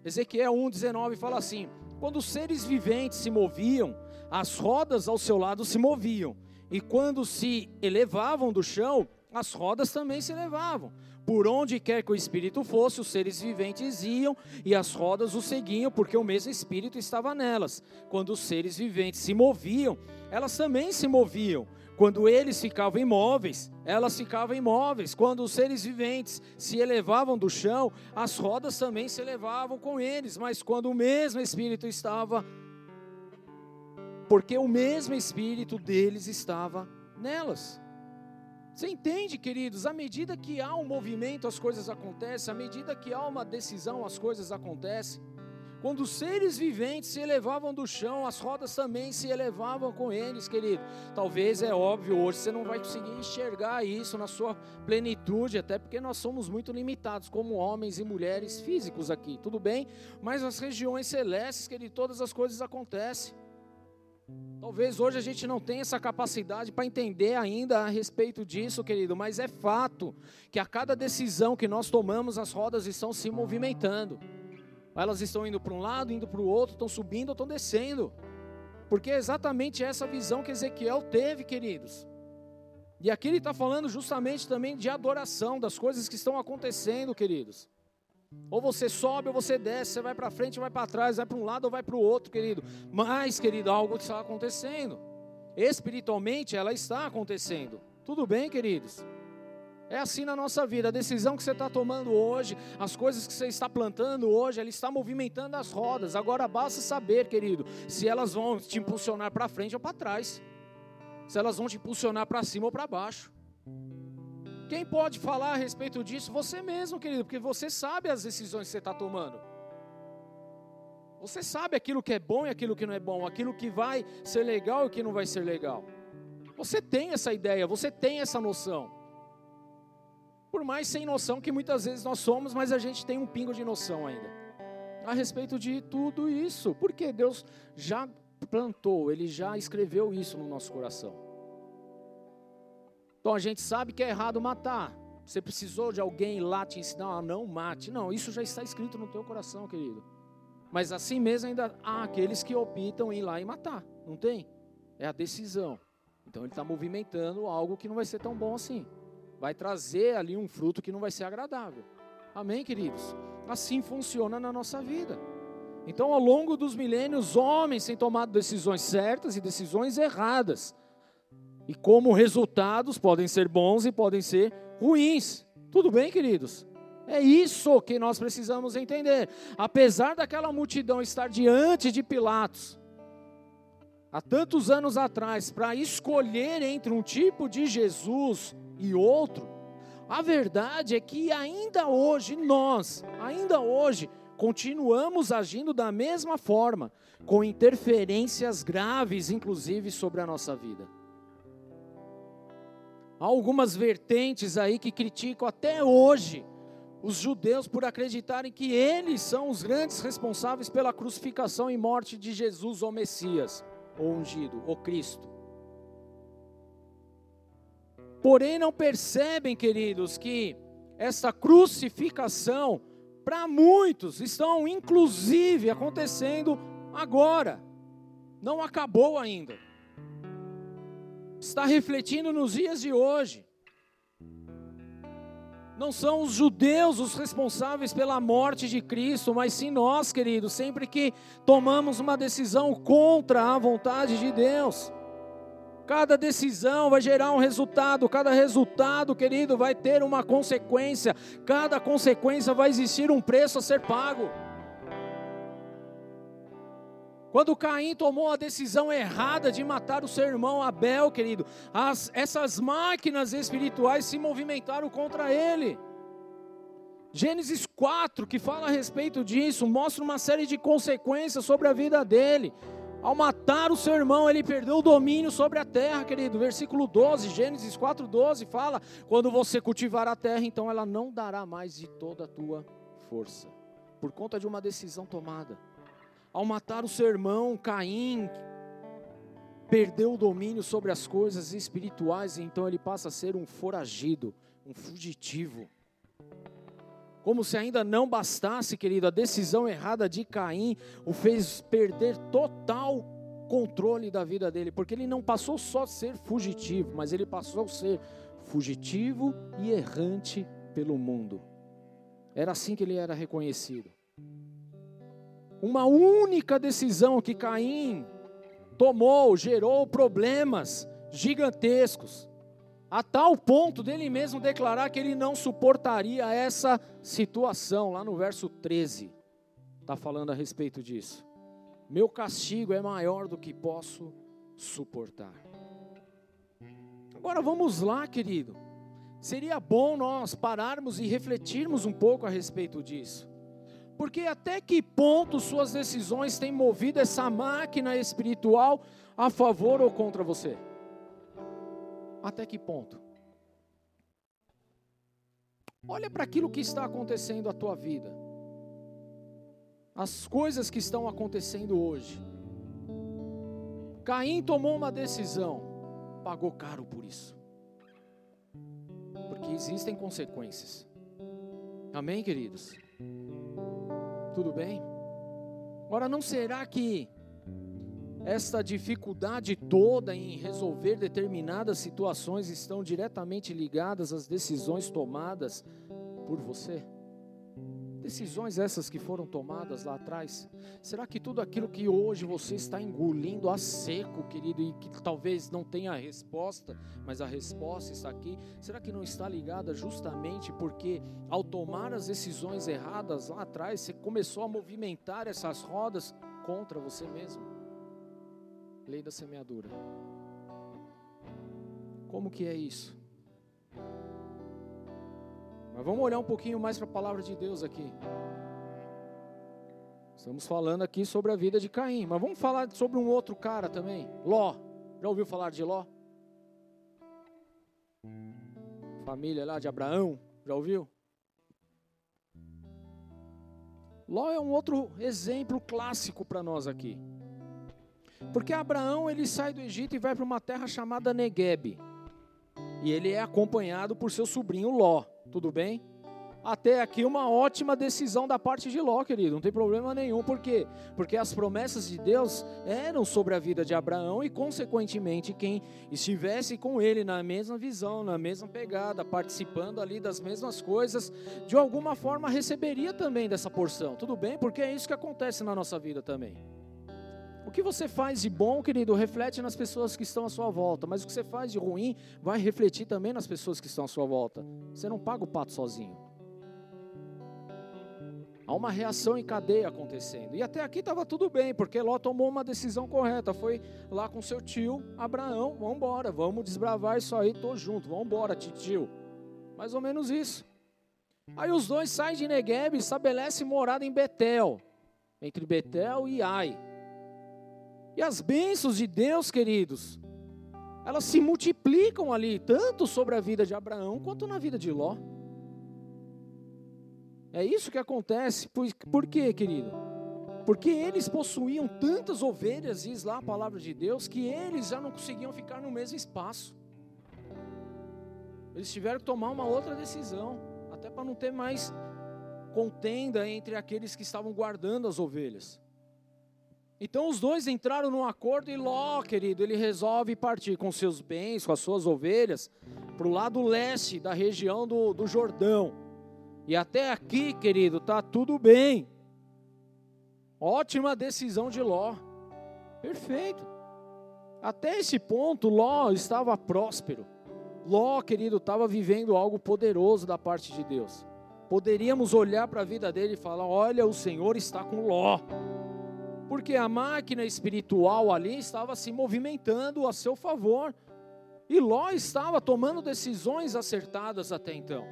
Ezequiel 1,19 fala assim: quando os seres viventes se moviam, as rodas ao seu lado se moviam, e quando se elevavam do chão, as rodas também se elevavam. Por onde quer que o espírito fosse, os seres viventes iam e as rodas o seguiam, porque o mesmo espírito estava nelas. Quando os seres viventes se moviam, elas também se moviam. Quando eles ficavam imóveis, elas ficavam imóveis. Quando os seres viventes se elevavam do chão, as rodas também se elevavam com eles. Mas quando o mesmo Espírito estava, porque o mesmo Espírito deles estava nelas. Você entende, queridos? À medida que há um movimento, as coisas acontecem, à medida que há uma decisão, as coisas acontecem. Quando os seres viventes se elevavam do chão, as rodas também se elevavam com eles, querido. Talvez é óbvio, hoje você não vai conseguir enxergar isso na sua plenitude, até porque nós somos muito limitados como homens e mulheres físicos aqui, tudo bem? Mas as regiões celestes, querido, todas as coisas acontecem. Talvez hoje a gente não tenha essa capacidade para entender ainda a respeito disso, querido, mas é fato que a cada decisão que nós tomamos, as rodas estão se movimentando. Elas estão indo para um lado, indo para o outro, estão subindo ou estão descendo. Porque é exatamente essa visão que Ezequiel teve, queridos. E aqui ele está falando justamente também de adoração, das coisas que estão acontecendo, queridos. Ou você sobe ou você desce, você vai para frente ou vai para trás, vai para um lado ou vai para o outro, querido. Mas, querido, algo está acontecendo. Espiritualmente ela está acontecendo. Tudo bem, queridos? É assim na nossa vida. A decisão que você está tomando hoje, as coisas que você está plantando hoje, ela está movimentando as rodas. Agora basta saber, querido, se elas vão te impulsionar para frente ou para trás. Se elas vão te impulsionar para cima ou para baixo. Quem pode falar a respeito disso? Você mesmo, querido, porque você sabe as decisões que você está tomando. Você sabe aquilo que é bom e aquilo que não é bom, aquilo que vai ser legal e o que não vai ser legal. Você tem essa ideia, você tem essa noção. Por mais sem noção que muitas vezes nós somos, mas a gente tem um pingo de noção ainda. A respeito de tudo isso. Porque Deus já plantou, Ele já escreveu isso no nosso coração. Então a gente sabe que é errado matar. Você precisou de alguém lá te ensinar, ah, não mate. Não, isso já está escrito no teu coração, querido. Mas assim mesmo ainda há aqueles que optam em ir lá e matar. Não tem? É a decisão. Então ele está movimentando algo que não vai ser tão bom assim vai trazer ali um fruto que não vai ser agradável. Amém, queridos? Assim funciona na nossa vida. Então, ao longo dos milênios, homens têm tomado decisões certas e decisões erradas. E como resultados podem ser bons e podem ser ruins. Tudo bem, queridos? É isso que nós precisamos entender. Apesar daquela multidão estar diante de Pilatos, há tantos anos atrás, para escolher entre um tipo de Jesus e outro, a verdade é que ainda hoje nós, ainda hoje, continuamos agindo da mesma forma, com interferências graves, inclusive, sobre a nossa vida. Há algumas vertentes aí que criticam até hoje os judeus por acreditarem que eles são os grandes responsáveis pela crucificação e morte de Jesus, o Messias, o ungido, o Cristo. Porém, não percebem, queridos, que essa crucificação, para muitos, estão inclusive acontecendo agora. Não acabou ainda. Está refletindo nos dias de hoje. Não são os judeus os responsáveis pela morte de Cristo, mas sim nós, queridos, sempre que tomamos uma decisão contra a vontade de Deus. Cada decisão vai gerar um resultado, cada resultado, querido, vai ter uma consequência, cada consequência vai existir um preço a ser pago. Quando Caim tomou a decisão errada de matar o seu irmão Abel, querido, as, essas máquinas espirituais se movimentaram contra ele. Gênesis 4, que fala a respeito disso, mostra uma série de consequências sobre a vida dele. Ao matar o seu irmão, ele perdeu o domínio sobre a terra, querido. Versículo 12, Gênesis 4:12 fala: "Quando você cultivar a terra, então ela não dará mais de toda a tua força, por conta de uma decisão tomada." Ao matar o seu irmão Caim, perdeu o domínio sobre as coisas espirituais, então ele passa a ser um foragido, um fugitivo. Como se ainda não bastasse, querido, a decisão errada de Caim o fez perder total controle da vida dele, porque ele não passou só a ser fugitivo, mas ele passou a ser fugitivo e errante pelo mundo. Era assim que ele era reconhecido. Uma única decisão que Caim tomou gerou problemas gigantescos a tal ponto dele mesmo declarar que ele não suportaria essa situação, lá no verso 13, está falando a respeito disso. Meu castigo é maior do que posso suportar. Agora vamos lá, querido. Seria bom nós pararmos e refletirmos um pouco a respeito disso. Porque até que ponto suas decisões têm movido essa máquina espiritual a favor ou contra você? Até que ponto? Olha para aquilo que está acontecendo na tua vida. As coisas que estão acontecendo hoje. Caim tomou uma decisão, pagou caro por isso. Porque existem consequências. Amém, queridos? Tudo bem? Ora, não será que esta dificuldade toda em resolver determinadas situações estão diretamente ligadas às decisões tomadas por você? Decisões essas que foram tomadas lá atrás. Será que tudo aquilo que hoje você está engolindo a seco, querido, e que talvez não tenha a resposta, mas a resposta está aqui, será que não está ligada justamente porque ao tomar as decisões erradas lá atrás, você começou a movimentar essas rodas contra você mesmo? Lei da semeadura. Como que é isso? Mas vamos olhar um pouquinho mais para a palavra de Deus aqui. Estamos falando aqui sobre a vida de Caim, mas vamos falar sobre um outro cara também, Ló. Já ouviu falar de Ló? Família lá de Abraão, já ouviu? Ló é um outro exemplo clássico para nós aqui. Porque Abraão ele sai do Egito e vai para uma terra chamada Negueb. E ele é acompanhado por seu sobrinho Ló. Tudo bem? Até aqui uma ótima decisão da parte de Ló, querido, não tem problema nenhum. Por quê? Porque as promessas de Deus eram sobre a vida de Abraão e, consequentemente, quem estivesse com ele na mesma visão, na mesma pegada, participando ali das mesmas coisas, de alguma forma receberia também dessa porção. Tudo bem? Porque é isso que acontece na nossa vida também. O que você faz de bom, querido, reflete nas pessoas que estão à sua volta, mas o que você faz de ruim vai refletir também nas pessoas que estão à sua volta. Você não paga o pato sozinho. Há uma reação em cadeia acontecendo. E até aqui estava tudo bem, porque Ló tomou uma decisão correta. Foi lá com seu tio Abraão, vamos embora, vamos desbravar isso aí, tô junto, vamos embora, tio. Mais ou menos isso. Aí os dois saem de Negueb e estabelecem morada em Betel, entre Betel e Ai. E as bênçãos de Deus, queridos, elas se multiplicam ali, tanto sobre a vida de Abraão quanto na vida de Ló. É isso que acontece. Por, por quê, querido? Porque eles possuíam tantas ovelhas, diz lá a palavra de Deus, que eles já não conseguiam ficar no mesmo espaço. Eles tiveram que tomar uma outra decisão, até para não ter mais contenda entre aqueles que estavam guardando as ovelhas. Então os dois entraram num acordo e Ló, querido, ele resolve partir com seus bens, com as suas ovelhas, para o lado leste da região do, do Jordão. E até aqui, querido, tá tudo bem. Ótima decisão de Ló. Perfeito. Até esse ponto, Ló estava próspero. Ló, querido, estava vivendo algo poderoso da parte de Deus. Poderíamos olhar para a vida dele e falar: olha, o Senhor está com Ló porque a máquina espiritual ali estava se movimentando a seu favor. E Ló estava tomando decisões acertadas até então.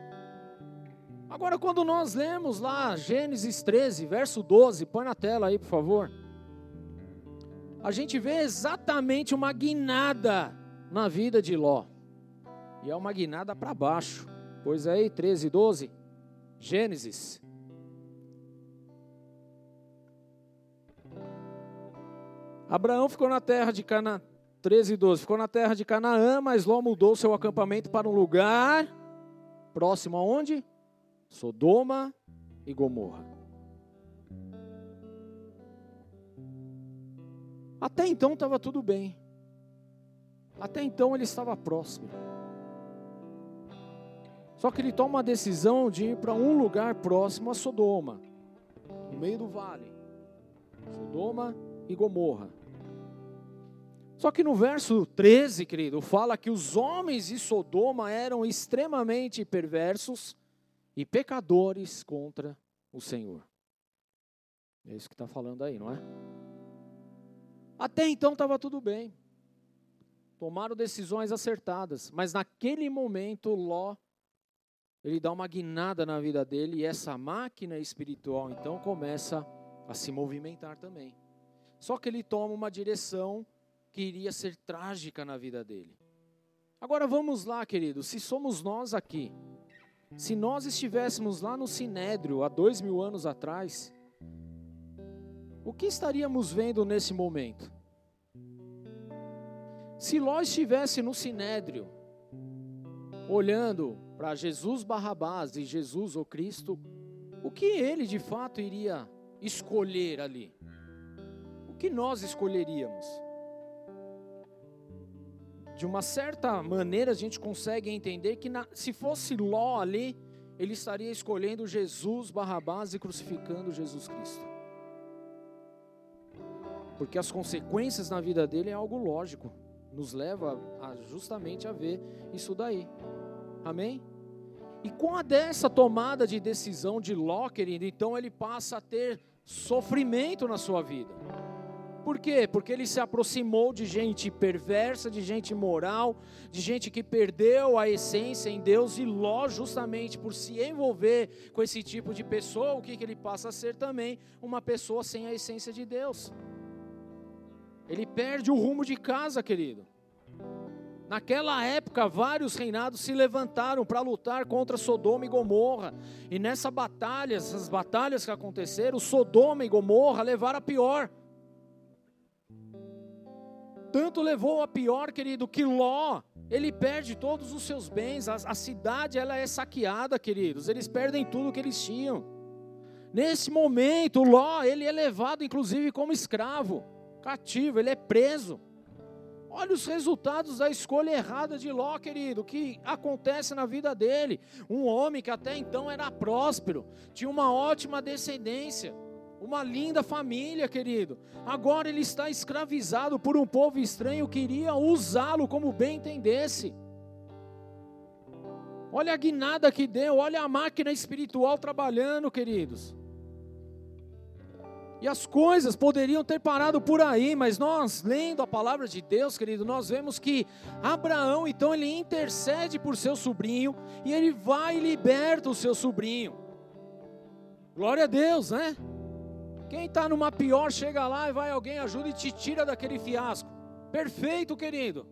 Agora, quando nós lemos lá Gênesis 13, verso 12, põe na tela aí, por favor. A gente vê exatamente uma guinada na vida de Ló. E é uma guinada para baixo. Pois aí, 13, 12. Gênesis Abraão ficou na terra de Canaã, 13 e 12, ficou na terra de Canaã, mas Ló mudou seu acampamento para um lugar próximo aonde? Sodoma e Gomorra. Até então estava tudo bem. Até então ele estava próximo. Só que ele toma uma decisão de ir para um lugar próximo a Sodoma, no meio do vale. Sodoma e Gomorra. Só que no verso 13, querido, fala que os homens de Sodoma eram extremamente perversos e pecadores contra o Senhor. É isso que está falando aí, não é? Até então estava tudo bem. Tomaram decisões acertadas, mas naquele momento Ló ele dá uma guinada na vida dele e essa máquina espiritual então começa a se movimentar também. Só que ele toma uma direção que iria ser trágica na vida dele. Agora vamos lá, queridos, se somos nós aqui, se nós estivéssemos lá no Sinédrio há dois mil anos atrás, o que estaríamos vendo nesse momento? Se Ló estivesse no Sinédrio, olhando para Jesus Barrabás e Jesus o Cristo, o que ele de fato iria escolher ali? O que nós escolheríamos? De uma certa maneira a gente consegue entender que na, se fosse Ló ali, ele estaria escolhendo Jesus Barrabás e crucificando Jesus Cristo. Porque as consequências na vida dele é algo lógico, nos leva a, justamente a ver isso daí. Amém? E com a dessa tomada de decisão de Ló, querido, então ele passa a ter sofrimento na sua vida. Por quê? Porque ele se aproximou de gente perversa, de gente imoral, de gente que perdeu a essência em Deus, e Ló, justamente por se envolver com esse tipo de pessoa, o que, que ele passa a ser também? Uma pessoa sem a essência de Deus. Ele perde o rumo de casa, querido. Naquela época, vários reinados se levantaram para lutar contra Sodoma e Gomorra. E nessa batalha, essas batalhas que aconteceram, Sodoma e Gomorra levaram a pior. Tanto levou a pior, querido, que Ló, ele perde todos os seus bens. A, a cidade, ela é saqueada, queridos. Eles perdem tudo que eles tinham. Nesse momento, Ló, ele é levado, inclusive, como escravo, cativo, ele é preso. Olha os resultados da escolha errada de Ló, querido, que acontece na vida dele. Um homem que até então era próspero, tinha uma ótima descendência, uma linda família, querido. Agora ele está escravizado por um povo estranho que iria usá-lo como bem entendesse. Olha a guinada que deu, olha a máquina espiritual trabalhando, queridos. E as coisas poderiam ter parado por aí, mas nós, lendo a palavra de Deus, querido, nós vemos que Abraão, então, ele intercede por seu sobrinho e ele vai e liberta o seu sobrinho. Glória a Deus, né? Quem está numa pior, chega lá e vai alguém, ajuda e te tira daquele fiasco. Perfeito, querido.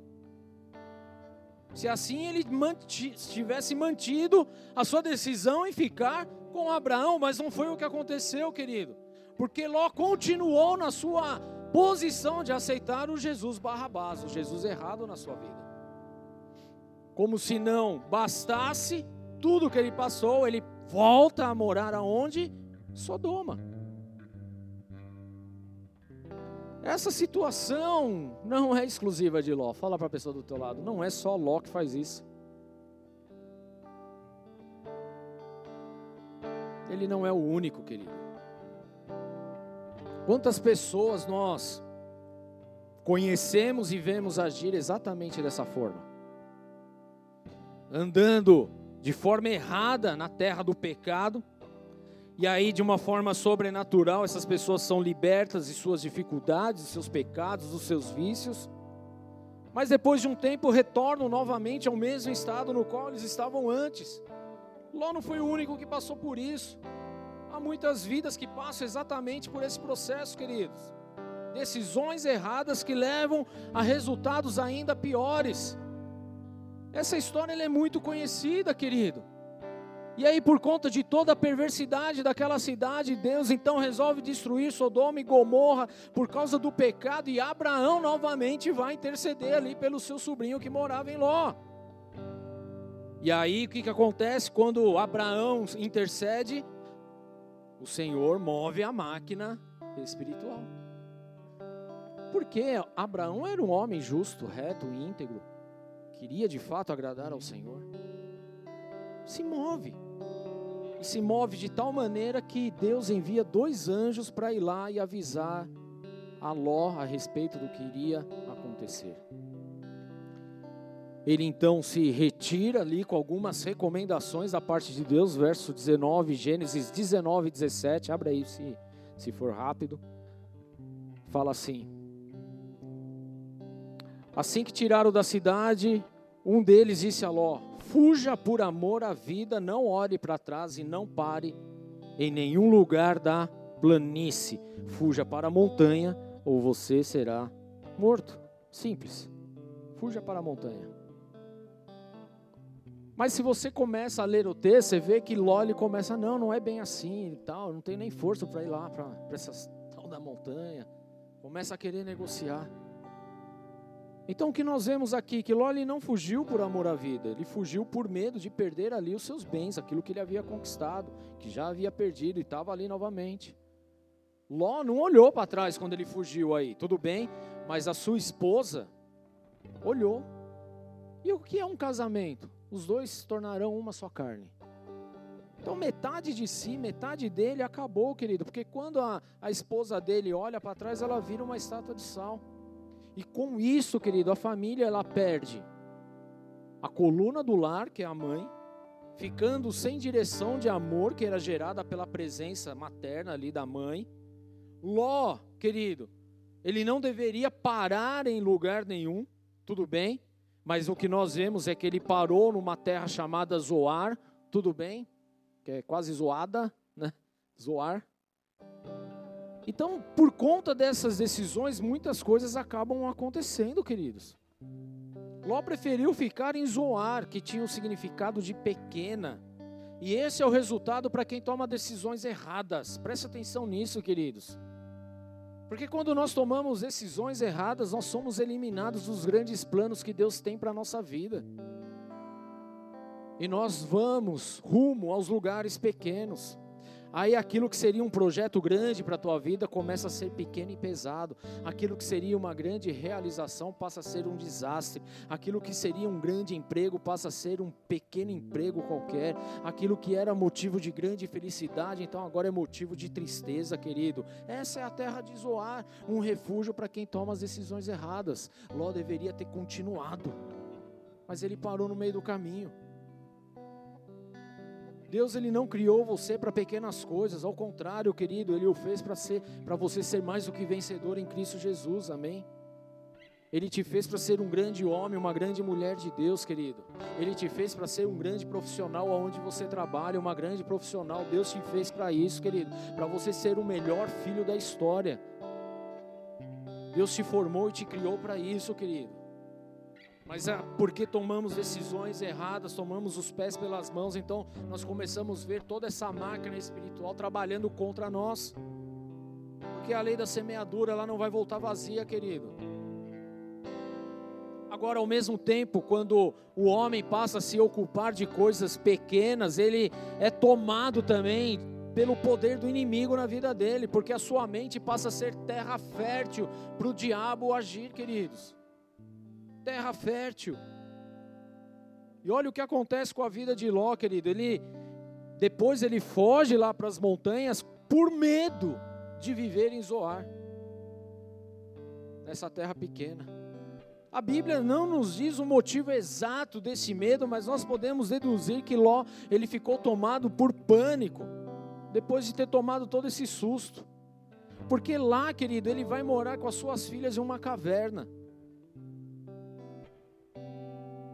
Se assim ele manti, tivesse mantido a sua decisão em ficar com Abraão, mas não foi o que aconteceu, querido porque Ló continuou na sua posição de aceitar o Jesus Barrabás, o Jesus errado na sua vida. Como se não bastasse tudo que ele passou, ele volta a morar aonde? Sodoma. Essa situação não é exclusiva de Ló. Fala para a pessoa do teu lado, não é só Ló que faz isso. Ele não é o único, querido. Quantas pessoas nós conhecemos e vemos agir exatamente dessa forma? Andando de forma errada na terra do pecado, e aí de uma forma sobrenatural essas pessoas são libertas de suas dificuldades, de seus pecados, dos seus vícios, mas depois de um tempo retornam novamente ao mesmo estado no qual eles estavam antes. Ló não foi o único que passou por isso. Há muitas vidas que passam exatamente por esse processo, queridos. Decisões erradas que levam a resultados ainda piores. Essa história é muito conhecida, querido. E aí, por conta de toda a perversidade daquela cidade, Deus então resolve destruir Sodoma e Gomorra por causa do pecado, e Abraão novamente vai interceder ali pelo seu sobrinho que morava em Ló. E aí, o que, que acontece quando Abraão intercede? o Senhor move a máquina espiritual. Porque Abraão era um homem justo, reto, íntegro, queria de fato agradar ao Senhor. Se move. E se move de tal maneira que Deus envia dois anjos para ir lá e avisar a Ló a respeito do que iria acontecer. Ele então se retira ali com algumas recomendações da parte de Deus, verso 19, Gênesis 19, 17. Abra aí se, se for rápido. Fala assim: Assim que tiraram da cidade, um deles disse a Ló: Fuja por amor à vida, não olhe para trás e não pare em nenhum lugar da planície. Fuja para a montanha ou você será morto. Simples. Fuja para a montanha. Mas se você começa a ler o texto, você vê que Loli começa, não, não é bem assim e tal, não tenho nem força para ir lá para essa tal da montanha. Começa a querer negociar. Então o que nós vemos aqui, que Loli não fugiu por amor à vida, ele fugiu por medo de perder ali os seus bens, aquilo que ele havia conquistado, que já havia perdido e estava ali novamente. Ló não olhou para trás quando ele fugiu aí, tudo bem, mas a sua esposa olhou. E o que é um casamento? os dois se tornarão uma só carne. Então, metade de si, metade dele acabou, querido, porque quando a, a esposa dele olha para trás, ela vira uma estátua de sal. E com isso, querido, a família ela perde a coluna do lar, que é a mãe, ficando sem direção de amor que era gerada pela presença materna ali da mãe. Ló, querido, ele não deveria parar em lugar nenhum, tudo bem? Mas o que nós vemos é que ele parou numa terra chamada Zoar, tudo bem? Que é quase zoada, né? Zoar. Então, por conta dessas decisões, muitas coisas acabam acontecendo, queridos. Ló preferiu ficar em Zoar, que tinha o significado de pequena. E esse é o resultado para quem toma decisões erradas. Preste atenção nisso, queridos. Porque quando nós tomamos decisões erradas, nós somos eliminados dos grandes planos que Deus tem para a nossa vida. E nós vamos rumo aos lugares pequenos. Aí aquilo que seria um projeto grande para a tua vida começa a ser pequeno e pesado. Aquilo que seria uma grande realização passa a ser um desastre. Aquilo que seria um grande emprego passa a ser um pequeno emprego qualquer. Aquilo que era motivo de grande felicidade, então agora é motivo de tristeza, querido. Essa é a terra de Zoar, um refúgio para quem toma as decisões erradas. Ló deveria ter continuado, mas ele parou no meio do caminho. Deus ele não criou você para pequenas coisas, ao contrário, querido, ele o fez para ser para você ser mais do que vencedor em Cristo Jesus. Amém. Ele te fez para ser um grande homem, uma grande mulher de Deus, querido. Ele te fez para ser um grande profissional aonde você trabalha, uma grande profissional. Deus te fez para isso, querido, para você ser o melhor filho da história. Deus te formou e te criou para isso, querido. Mas é porque tomamos decisões erradas, tomamos os pés pelas mãos, então nós começamos a ver toda essa máquina espiritual trabalhando contra nós. Porque a lei da semeadura ela não vai voltar vazia, querido. Agora, ao mesmo tempo, quando o homem passa a se ocupar de coisas pequenas, ele é tomado também pelo poder do inimigo na vida dele, porque a sua mente passa a ser terra fértil para o diabo agir, queridos terra fértil. E olha o que acontece com a vida de Ló, querido. Ele depois ele foge lá para as montanhas por medo de viver em Zoar, nessa terra pequena. A Bíblia não nos diz o motivo exato desse medo, mas nós podemos deduzir que Ló ele ficou tomado por pânico depois de ter tomado todo esse susto. Porque lá, querido, ele vai morar com as suas filhas em uma caverna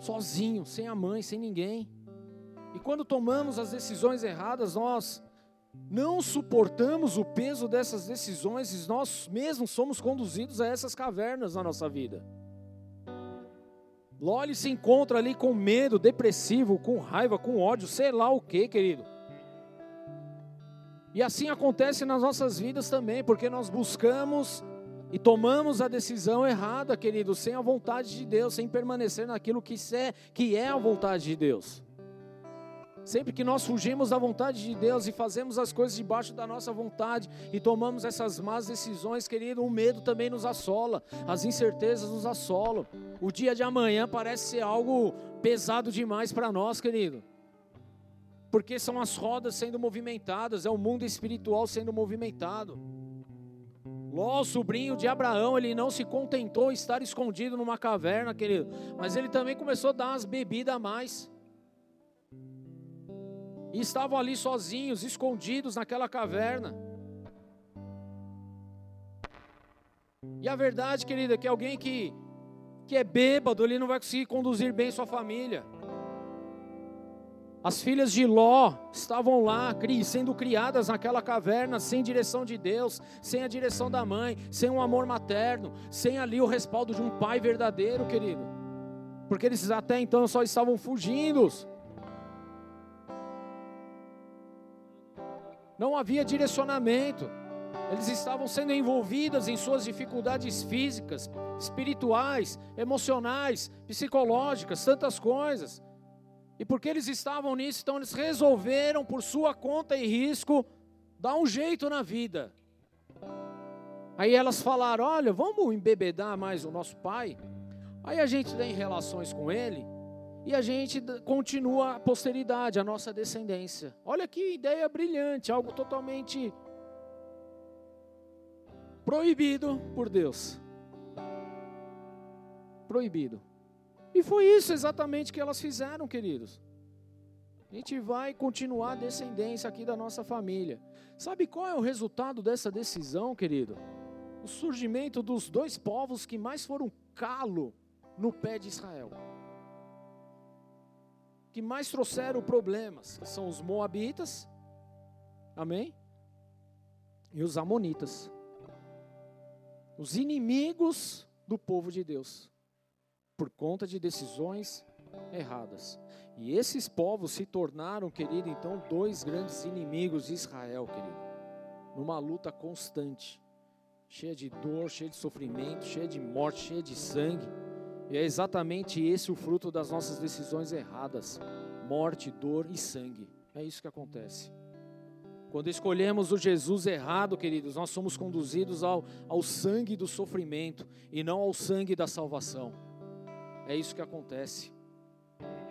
sozinho, sem a mãe, sem ninguém. E quando tomamos as decisões erradas, nós não suportamos o peso dessas decisões e nós mesmos somos conduzidos a essas cavernas na nossa vida. Loli se encontra ali com medo, depressivo, com raiva, com ódio, sei lá o que, querido. E assim acontece nas nossas vidas também, porque nós buscamos e tomamos a decisão errada, querido, sem a vontade de Deus, sem permanecer naquilo que é, que é a vontade de Deus. Sempre que nós fugimos da vontade de Deus e fazemos as coisas debaixo da nossa vontade e tomamos essas más decisões, querido, o medo também nos assola, as incertezas nos assolam. O dia de amanhã parece ser algo pesado demais para nós, querido. Porque são as rodas sendo movimentadas, é o mundo espiritual sendo movimentado. Ló, sobrinho de Abraão, ele não se contentou em estar escondido numa caverna, querido, mas ele também começou a dar umas bebidas a mais. E estavam ali sozinhos, escondidos naquela caverna. E a verdade, querida, é que alguém que, que é bêbado, ele não vai conseguir conduzir bem sua família. As filhas de Ló estavam lá, sendo criadas naquela caverna, sem direção de Deus, sem a direção da mãe, sem um amor materno, sem ali o respaldo de um pai verdadeiro, querido. Porque eles até então só estavam fugindo. Não havia direcionamento. Eles estavam sendo envolvidas em suas dificuldades físicas, espirituais, emocionais, psicológicas, tantas coisas. E porque eles estavam nisso, então eles resolveram, por sua conta e risco, dar um jeito na vida. Aí elas falaram: Olha, vamos embebedar mais o nosso pai. Aí a gente tem relações com ele e a gente continua a posteridade, a nossa descendência. Olha que ideia brilhante, algo totalmente proibido por Deus. Proibido. E foi isso exatamente que elas fizeram, queridos. A gente vai continuar a descendência aqui da nossa família. Sabe qual é o resultado dessa decisão, querido? O surgimento dos dois povos que mais foram calo no pé de Israel. Que mais trouxeram problemas, que são os moabitas, amém? E os amonitas. Os inimigos do povo de Deus por conta de decisões erradas. E esses povos se tornaram, querido, então, dois grandes inimigos de Israel, querido, numa luta constante, cheia de dor, cheia de sofrimento, cheia de morte, cheia de sangue. E é exatamente esse o fruto das nossas decisões erradas: morte, dor e sangue. É isso que acontece. Quando escolhemos o Jesus errado, queridos, nós somos conduzidos ao, ao sangue do sofrimento e não ao sangue da salvação. É isso que acontece.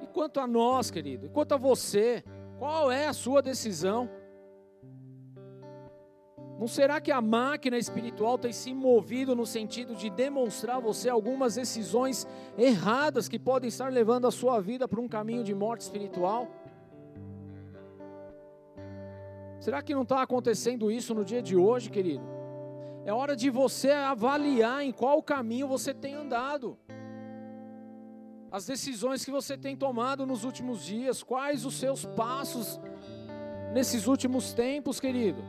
E quanto a nós, querido, quanto a você, qual é a sua decisão? Não será que a máquina espiritual tem se movido no sentido de demonstrar a você algumas decisões erradas que podem estar levando a sua vida para um caminho de morte espiritual? Será que não está acontecendo isso no dia de hoje, querido? É hora de você avaliar em qual caminho você tem andado as decisões que você tem tomado nos últimos dias, quais os seus passos nesses últimos tempos, querido.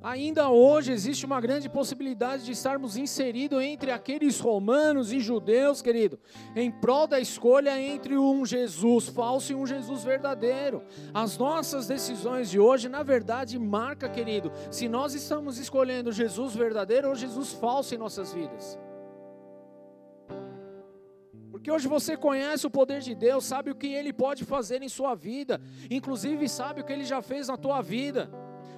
Ainda hoje existe uma grande possibilidade de estarmos inseridos entre aqueles romanos e judeus, querido, em prol da escolha entre um Jesus falso e um Jesus verdadeiro. As nossas decisões de hoje, na verdade, marca, querido, se nós estamos escolhendo Jesus verdadeiro ou Jesus falso em nossas vidas. Porque hoje você conhece o poder de Deus, sabe o que Ele pode fazer em sua vida, inclusive sabe o que Ele já fez na tua vida.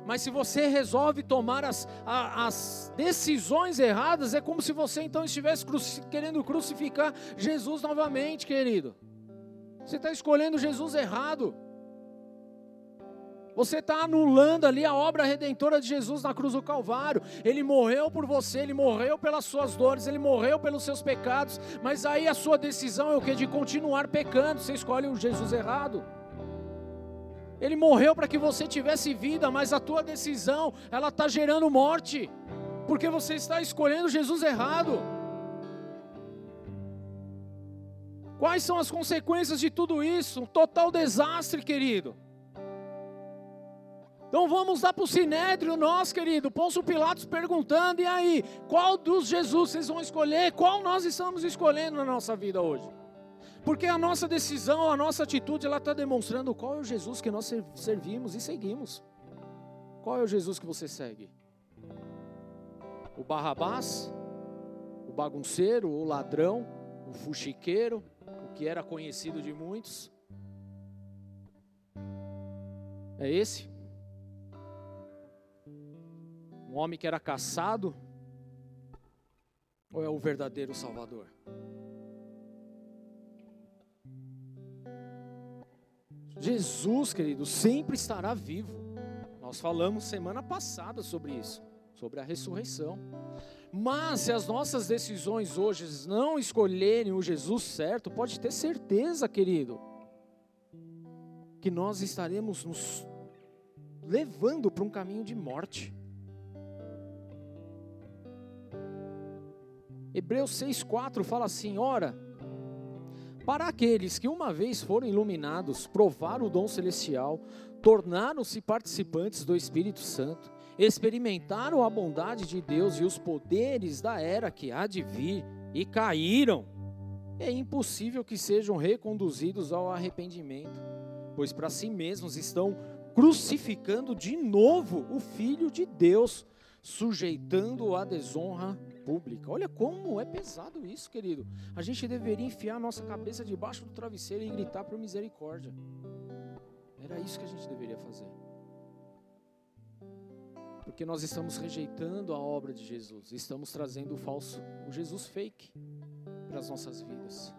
Mas se você resolve tomar as, as decisões erradas, é como se você então estivesse cruci querendo crucificar Jesus novamente, querido. Você está escolhendo Jesus errado. Você está anulando ali a obra redentora de Jesus na cruz do Calvário. Ele morreu por você, ele morreu pelas suas dores, ele morreu pelos seus pecados. Mas aí a sua decisão é o que? De continuar pecando. Você escolhe o Jesus errado. Ele morreu para que você tivesse vida, mas a tua decisão, ela está gerando morte, porque você está escolhendo Jesus errado. Quais são as consequências de tudo isso? Um total desastre, querido. Então vamos lá para o Sinédrio, nós, querido, Pôncio Pilatos perguntando, e aí, qual dos Jesus vocês vão escolher? Qual nós estamos escolhendo na nossa vida hoje? Porque a nossa decisão, a nossa atitude, ela está demonstrando qual é o Jesus que nós servimos e seguimos. Qual é o Jesus que você segue? O Barrabás? O bagunceiro? O ladrão? O fuxiqueiro? O que era conhecido de muitos? É esse? Um homem que era caçado? Ou é o verdadeiro Salvador? Jesus, querido, sempre estará vivo. Nós falamos semana passada sobre isso, sobre a ressurreição. Mas se as nossas decisões hoje não escolherem o Jesus certo, pode ter certeza, querido, que nós estaremos nos levando para um caminho de morte. Hebreus 6,4 fala assim: Ora, Para aqueles que uma vez foram iluminados, provaram o dom celestial, tornaram-se participantes do Espírito Santo, experimentaram a bondade de Deus e os poderes da era que há de vir e caíram, é impossível que sejam reconduzidos ao arrependimento, pois para si mesmos estão crucificando de novo o Filho de Deus, sujeitando-o à desonra pública. Olha como é pesado isso, querido. A gente deveria enfiar a nossa cabeça debaixo do travesseiro e gritar por misericórdia. Era isso que a gente deveria fazer. Porque nós estamos rejeitando a obra de Jesus, estamos trazendo o falso, o Jesus fake para as nossas vidas.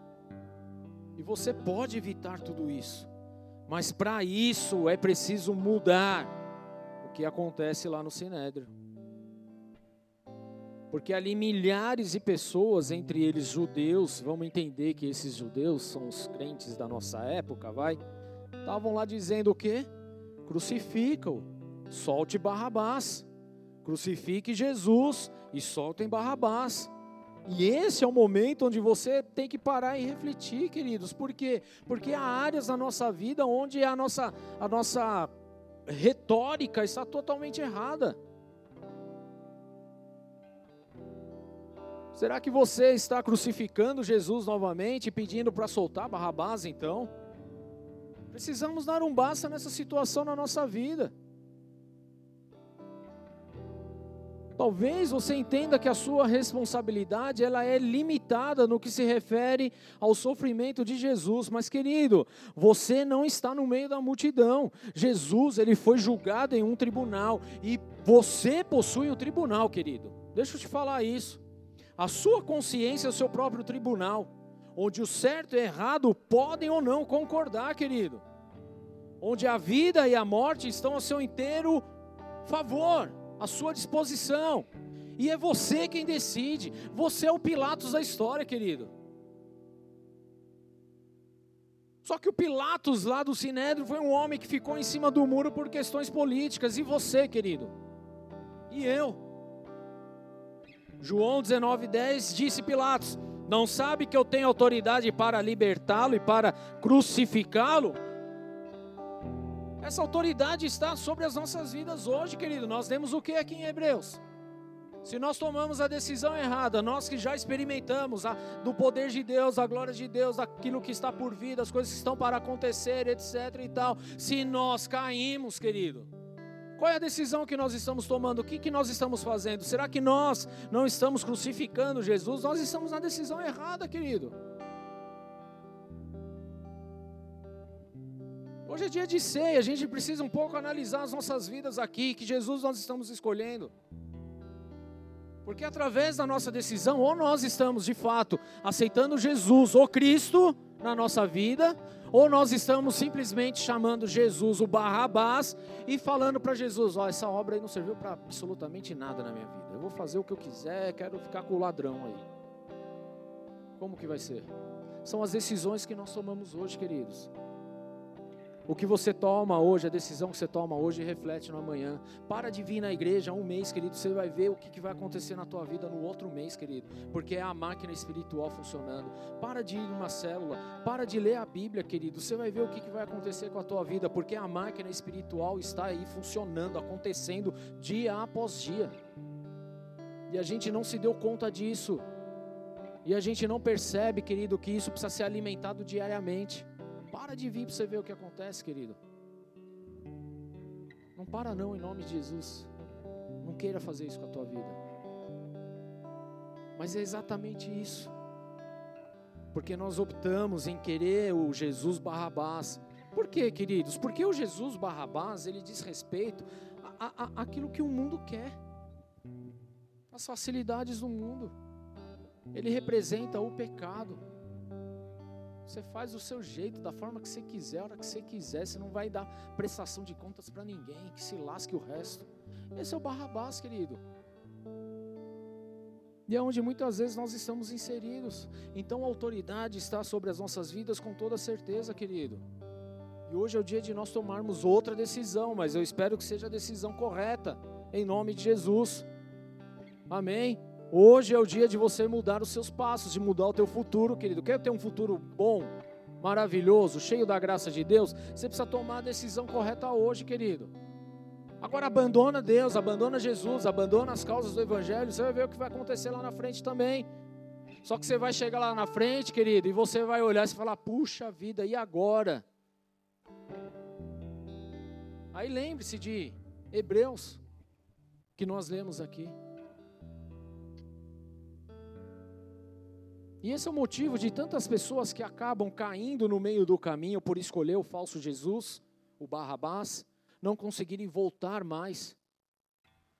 E você pode evitar tudo isso, mas para isso é preciso mudar o que acontece lá no Sinédrio. Porque ali milhares de pessoas, entre eles judeus, vamos entender que esses judeus são os crentes da nossa época, vai? Estavam lá dizendo o quê? Crucifica-o, solte Barrabás. Crucifique Jesus e soltem Barrabás. E esse é o momento onde você tem que parar e refletir, queridos. Por quê? Porque há áreas na nossa vida onde a nossa, a nossa retórica está totalmente errada. Será que você está crucificando Jesus novamente, pedindo para soltar Barrabás então? Precisamos dar um basta nessa situação na nossa vida. Talvez você entenda que a sua responsabilidade ela é limitada no que se refere ao sofrimento de Jesus, mas querido, você não está no meio da multidão. Jesus, ele foi julgado em um tribunal e você possui o tribunal, querido. Deixa eu te falar isso. A sua consciência é o seu próprio tribunal, onde o certo e o errado podem ou não concordar, querido. Onde a vida e a morte estão ao seu inteiro favor à sua disposição. E é você quem decide. Você é o Pilatos da história, querido. Só que o Pilatos lá do Sinédrio foi um homem que ficou em cima do muro por questões políticas. E você, querido? E eu? João 19,10 disse Pilatos: Não sabe que eu tenho autoridade para libertá-lo e para crucificá-lo? Essa autoridade está sobre as nossas vidas hoje, querido. Nós temos o que aqui em Hebreus? Se nós tomamos a decisão errada, nós que já experimentamos a, do poder de Deus, a glória de Deus, aquilo que está por vir, as coisas que estão para acontecer, etc e tal, se nós caímos, querido, qual é a decisão que nós estamos tomando? O que, que nós estamos fazendo? Será que nós não estamos crucificando Jesus? Nós estamos na decisão errada, querido. Hoje é dia de ceia, a gente precisa um pouco analisar as nossas vidas aqui, que Jesus nós estamos escolhendo. Porque através da nossa decisão, ou nós estamos de fato aceitando Jesus, ou Cristo, na nossa vida, ou nós estamos simplesmente chamando Jesus o Barrabás e falando para Jesus: Ó, essa obra aí não serviu para absolutamente nada na minha vida. Eu vou fazer o que eu quiser, quero ficar com o ladrão aí. Como que vai ser? São as decisões que nós tomamos hoje, queridos. O que você toma hoje, a decisão que você toma hoje, reflete no amanhã. Para de vir na igreja um mês, querido, você vai ver o que vai acontecer na tua vida no outro mês, querido, porque é a máquina espiritual funcionando. Para de ir numa célula, para de ler a Bíblia, querido, você vai ver o que vai acontecer com a tua vida, porque a máquina espiritual está aí funcionando, acontecendo dia após dia. E a gente não se deu conta disso. E a gente não percebe, querido, que isso precisa ser alimentado diariamente. Para de vir para você ver o que acontece, querido. Não para não, em nome de Jesus. Não queira fazer isso com a tua vida. Mas é exatamente isso. Porque nós optamos em querer o Jesus Barrabás. Por quê, queridos? Porque o Jesus Barrabás, ele diz respeito àquilo que o mundo quer. As facilidades do mundo. Ele representa o pecado. Você faz do seu jeito, da forma que você quiser, a hora que você quiser. Você não vai dar prestação de contas para ninguém, que se lasque o resto. Esse é o Barrabás, querido. E é onde muitas vezes nós estamos inseridos. Então a autoridade está sobre as nossas vidas com toda certeza, querido. E hoje é o dia de nós tomarmos outra decisão, mas eu espero que seja a decisão correta, em nome de Jesus. Amém. Hoje é o dia de você mudar os seus passos, de mudar o teu futuro, querido. Quer ter um futuro bom? maravilhoso, cheio da graça de Deus, você precisa tomar a decisão correta hoje, querido. Agora abandona Deus, abandona Jesus, abandona as causas do Evangelho, você vai ver o que vai acontecer lá na frente também. Só que você vai chegar lá na frente, querido, e você vai olhar e falar: puxa vida, e agora? Aí lembre-se de Hebreus, que nós lemos aqui. E esse é o motivo de tantas pessoas que acabam caindo no meio do caminho por escolher o falso Jesus, o Barrabás, não conseguirem voltar mais.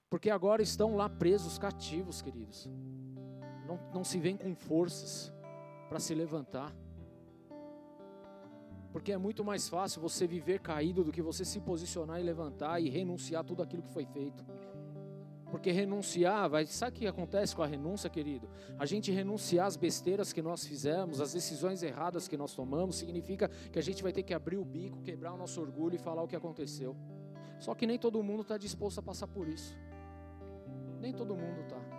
Porque agora estão lá presos, cativos, queridos. Não, não se vêm com forças para se levantar. Porque é muito mais fácil você viver caído do que você se posicionar e levantar e renunciar tudo aquilo que foi feito. Porque renunciar, vai, sabe o que acontece com a renúncia, querido? A gente renunciar às besteiras que nós fizemos, às decisões erradas que nós tomamos, significa que a gente vai ter que abrir o bico, quebrar o nosso orgulho e falar o que aconteceu. Só que nem todo mundo está disposto a passar por isso. Nem todo mundo está.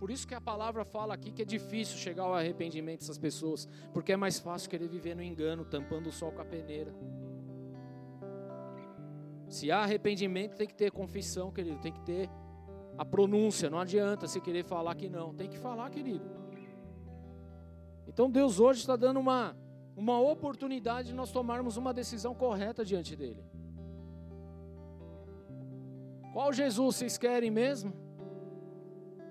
Por isso que a palavra fala aqui que é difícil chegar ao arrependimento dessas pessoas, porque é mais fácil querer viver no engano, tampando o sol com a peneira. Se há arrependimento, tem que ter confissão, querido, tem que ter a pronúncia. Não adianta você querer falar que não, tem que falar, querido. Então Deus hoje está dando uma, uma oportunidade de nós tomarmos uma decisão correta diante dele. Qual Jesus vocês querem mesmo?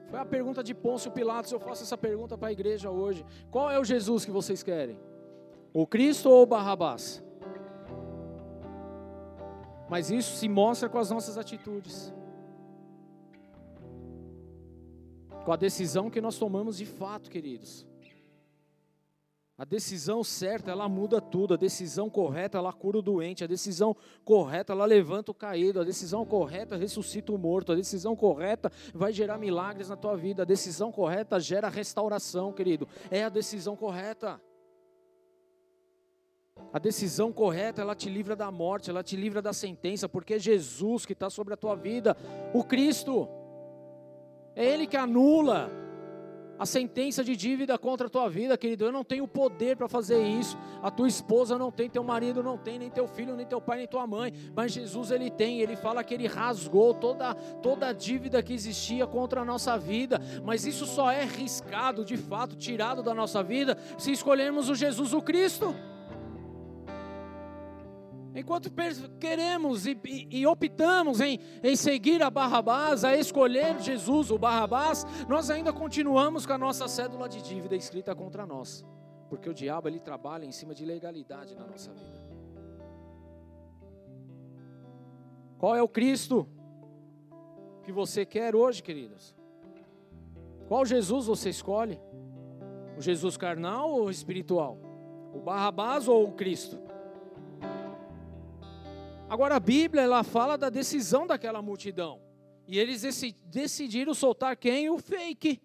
Foi a pergunta de Pôncio Pilatos. Eu faço essa pergunta para a igreja hoje. Qual é o Jesus que vocês querem? O Cristo ou o Barrabás? Mas isso se mostra com as nossas atitudes. Com a decisão que nós tomamos de fato, queridos. A decisão certa, ela muda tudo. A decisão correta, ela cura o doente. A decisão correta, ela levanta o caído. A decisão correta ressuscita o morto. A decisão correta vai gerar milagres na tua vida. A decisão correta gera restauração, querido. É a decisão correta. A decisão correta, ela te livra da morte, ela te livra da sentença, porque é Jesus que está sobre a tua vida, o Cristo. É Ele que anula a sentença de dívida contra a tua vida, querido. Eu não tenho poder para fazer isso. A tua esposa não tem, teu marido não tem, nem teu filho, nem teu pai, nem tua mãe. Mas Jesus ele tem. Ele fala que ele rasgou toda toda a dívida que existia contra a nossa vida. Mas isso só é riscado, de fato, tirado da nossa vida, se escolhermos o Jesus o Cristo. Enquanto queremos e, e, e, optamos em, em seguir a Barrabás, a escolher Jesus, o Barrabás, nós ainda continuamos com a nossa cédula de dívida escrita contra nós. Porque o diabo ele trabalha em cima de legalidade na nossa vida. Qual é o Cristo que você quer hoje, queridos? Qual Jesus você escolhe? O Jesus carnal ou espiritual? O Barrabás ou o Cristo? Agora a Bíblia ela fala da decisão daquela multidão. E eles decidiram soltar quem? O fake.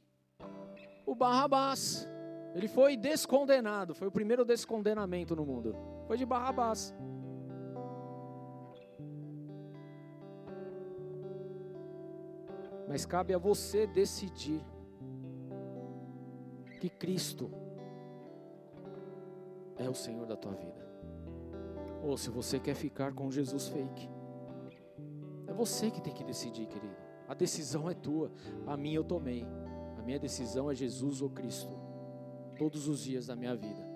O Barrabás. Ele foi descondenado. Foi o primeiro descondenamento no mundo. Foi de Barrabás. Mas cabe a você decidir que Cristo é o Senhor da tua vida ou se você quer ficar com Jesus fake. É você que tem que decidir, querido. A decisão é tua. A minha eu tomei. A minha decisão é Jesus ou Cristo. Todos os dias da minha vida.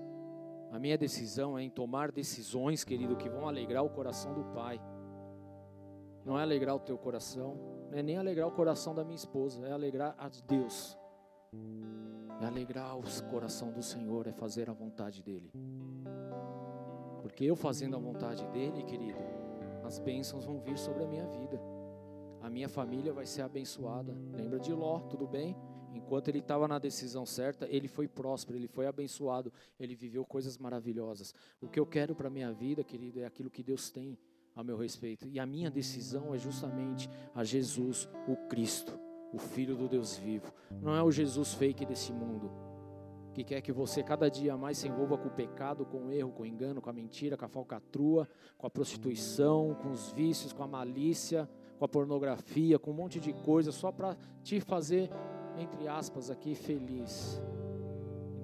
A minha decisão é em tomar decisões, querido, que vão alegrar o coração do Pai. Não é alegrar o teu coração, não é nem alegrar o coração da minha esposa, é alegrar a Deus. É alegrar o coração do Senhor, é fazer a vontade dEle. Porque eu fazendo a vontade dele, querido, as bênçãos vão vir sobre a minha vida. A minha família vai ser abençoada. Lembra de Ló, tudo bem? Enquanto ele estava na decisão certa, ele foi próspero, ele foi abençoado, ele viveu coisas maravilhosas. O que eu quero para a minha vida, querido, é aquilo que Deus tem a meu respeito. E a minha decisão é justamente a Jesus, o Cristo, o Filho do Deus vivo. Não é o Jesus fake desse mundo que quer que você cada dia mais se envolva com o pecado, com o erro, com o engano, com a mentira, com a falcatrua, com a prostituição, com os vícios, com a malícia, com a pornografia, com um monte de coisa só para te fazer, entre aspas, aqui feliz.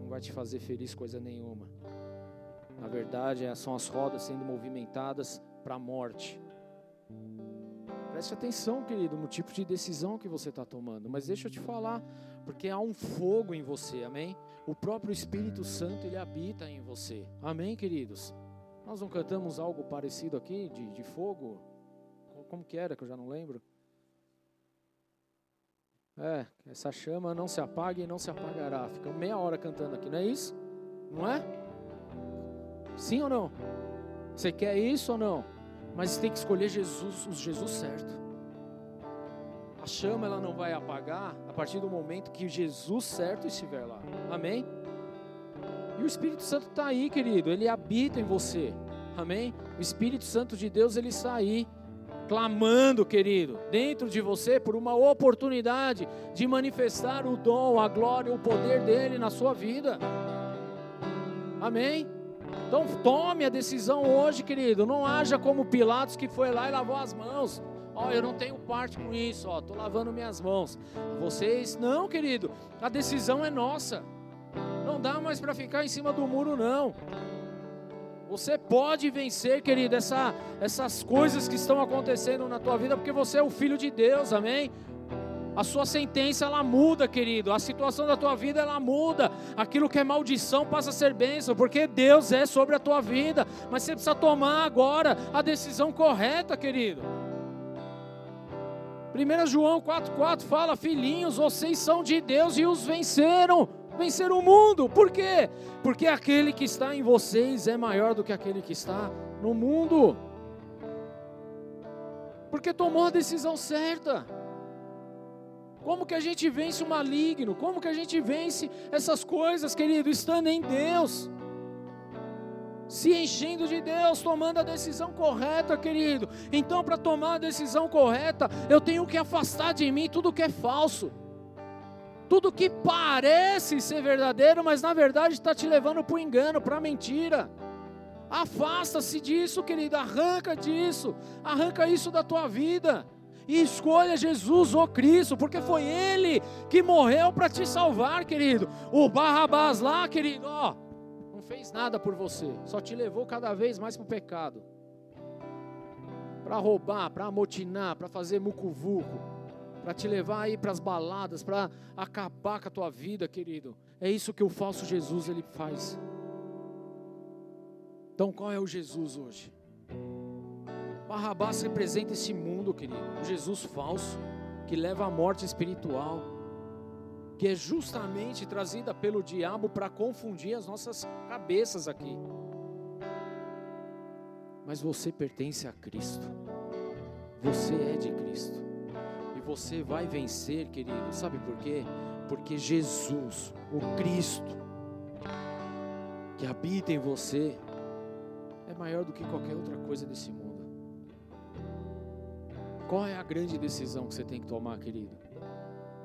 Não vai te fazer feliz coisa nenhuma. Na verdade, é, são as rodas sendo movimentadas para a morte. Preste atenção, querido, no tipo de decisão que você está tomando. Mas deixa eu te falar, porque há um fogo em você, amém? O próprio Espírito Santo, ele habita em você. Amém, queridos? Nós não cantamos algo parecido aqui, de, de fogo? Como que era, que eu já não lembro? É, essa chama não se apaga e não se apagará. Fica meia hora cantando aqui, não é isso? Não é? Sim ou não? Você quer isso ou não? Mas tem que escolher Jesus, o Jesus certo. A chama ela não vai apagar a partir do momento que Jesus certo estiver lá. Amém? E o Espírito Santo está aí, querido. Ele habita em você. Amém? O Espírito Santo de Deus ele está aí clamando, querido, dentro de você por uma oportunidade de manifestar o dom, a glória, o poder dele na sua vida. Amém? Então tome a decisão hoje, querido. Não haja como Pilatos que foi lá e lavou as mãos. Ó, oh, eu não tenho parte com isso, ó, tô lavando minhas mãos. Vocês, não, querido. A decisão é nossa. Não dá mais para ficar em cima do muro, não. Você pode vencer, querido, essa, essas coisas que estão acontecendo na tua vida, porque você é o filho de Deus, amém? A sua sentença ela muda, querido. A situação da tua vida ela muda. Aquilo que é maldição passa a ser bênção, porque Deus é sobre a tua vida. Mas você precisa tomar agora a decisão correta, querido. 1 João 4,4 fala: Filhinhos, vocês são de Deus e os venceram. Venceram o mundo. Por quê? Porque aquele que está em vocês é maior do que aquele que está no mundo. Porque tomou a decisão certa. Como que a gente vence o maligno? Como que a gente vence essas coisas, querido? Estando em Deus. Se enchendo de Deus, tomando a decisão correta, querido. Então, para tomar a decisão correta, eu tenho que afastar de mim tudo que é falso. Tudo que parece ser verdadeiro, mas na verdade está te levando para o engano, para a mentira. Afasta-se disso, querido. Arranca disso. Arranca isso da tua vida e escolha Jesus ou Cristo, porque foi Ele que morreu para te salvar, querido. O Barrabás lá, querido, ó, fez nada por você, só te levou cada vez mais para o pecado, para roubar, para amotinar, para fazer mucuvuco, para te levar aí para as baladas, para acabar com a tua vida, querido. É isso que o falso Jesus ele faz. Então, qual é o Jesus hoje? Barrabás representa esse mundo, querido. O Jesus falso, que leva à morte espiritual, que é justamente trazida pelo diabo para confundir as nossas cabeças aqui. Mas você pertence a Cristo. Você é de Cristo. E você vai vencer, querido. Sabe por quê? Porque Jesus, o Cristo, que habita em você, é maior do que qualquer outra coisa desse mundo. Qual é a grande decisão que você tem que tomar, querido?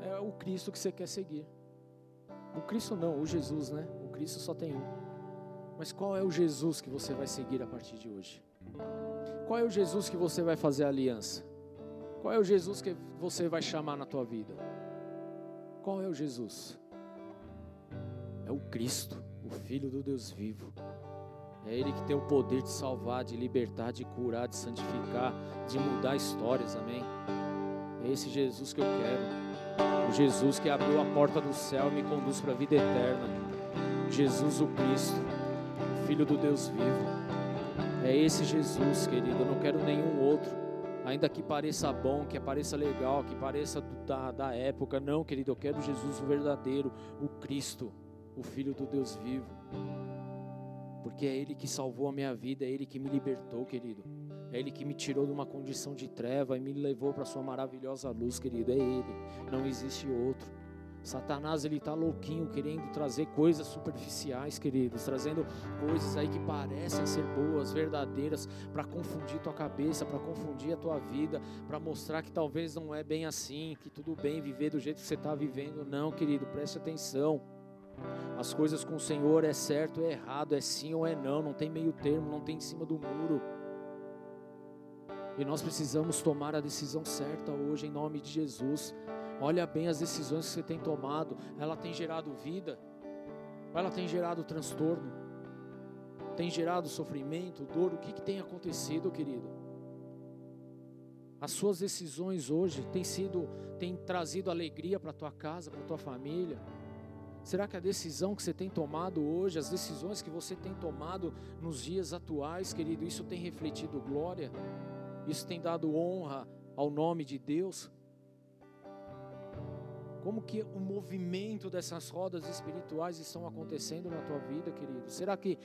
É o Cristo que você quer seguir. O Cristo não, o Jesus, né? O Cristo só tem um. Mas qual é o Jesus que você vai seguir a partir de hoje? Qual é o Jesus que você vai fazer aliança? Qual é o Jesus que você vai chamar na tua vida? Qual é o Jesus? É o Cristo, o Filho do Deus vivo. É Ele que tem o poder de salvar, de libertar, de curar, de santificar, de mudar histórias, amém? É esse Jesus que eu quero. O Jesus que abriu a porta do céu e me conduz para a vida eterna. Jesus o Cristo, o Filho do Deus vivo. É esse Jesus, querido. Eu não quero nenhum outro. Ainda que pareça bom, que pareça legal, que pareça da, da época. Não, querido, eu quero Jesus o verdadeiro, o Cristo, o Filho do Deus vivo porque é Ele que salvou a minha vida, é Ele que me libertou, querido. É Ele que me tirou de uma condição de treva e me levou para Sua maravilhosa luz, querido. É Ele, não existe outro. Satanás ele está louquinho querendo trazer coisas superficiais, queridos, trazendo coisas aí que parecem ser boas, verdadeiras, para confundir tua cabeça, para confundir a tua vida, para mostrar que talvez não é bem assim, que tudo bem viver do jeito que você está vivendo. Não, querido, preste atenção. As coisas com o Senhor é certo, é errado, é sim ou é não, não tem meio termo, não tem em cima do muro. E nós precisamos tomar a decisão certa hoje em nome de Jesus. Olha bem as decisões que você tem tomado, ela tem gerado vida. ela tem gerado transtorno, tem gerado sofrimento, dor. O que, que tem acontecido, querido? As suas decisões hoje têm sido, têm trazido alegria para tua casa, para tua família. Será que a decisão que você tem tomado hoje, as decisões que você tem tomado nos dias atuais, querido, isso tem refletido glória? Isso tem dado honra ao nome de Deus? Como que o movimento dessas rodas espirituais estão acontecendo na tua vida, querido? Será que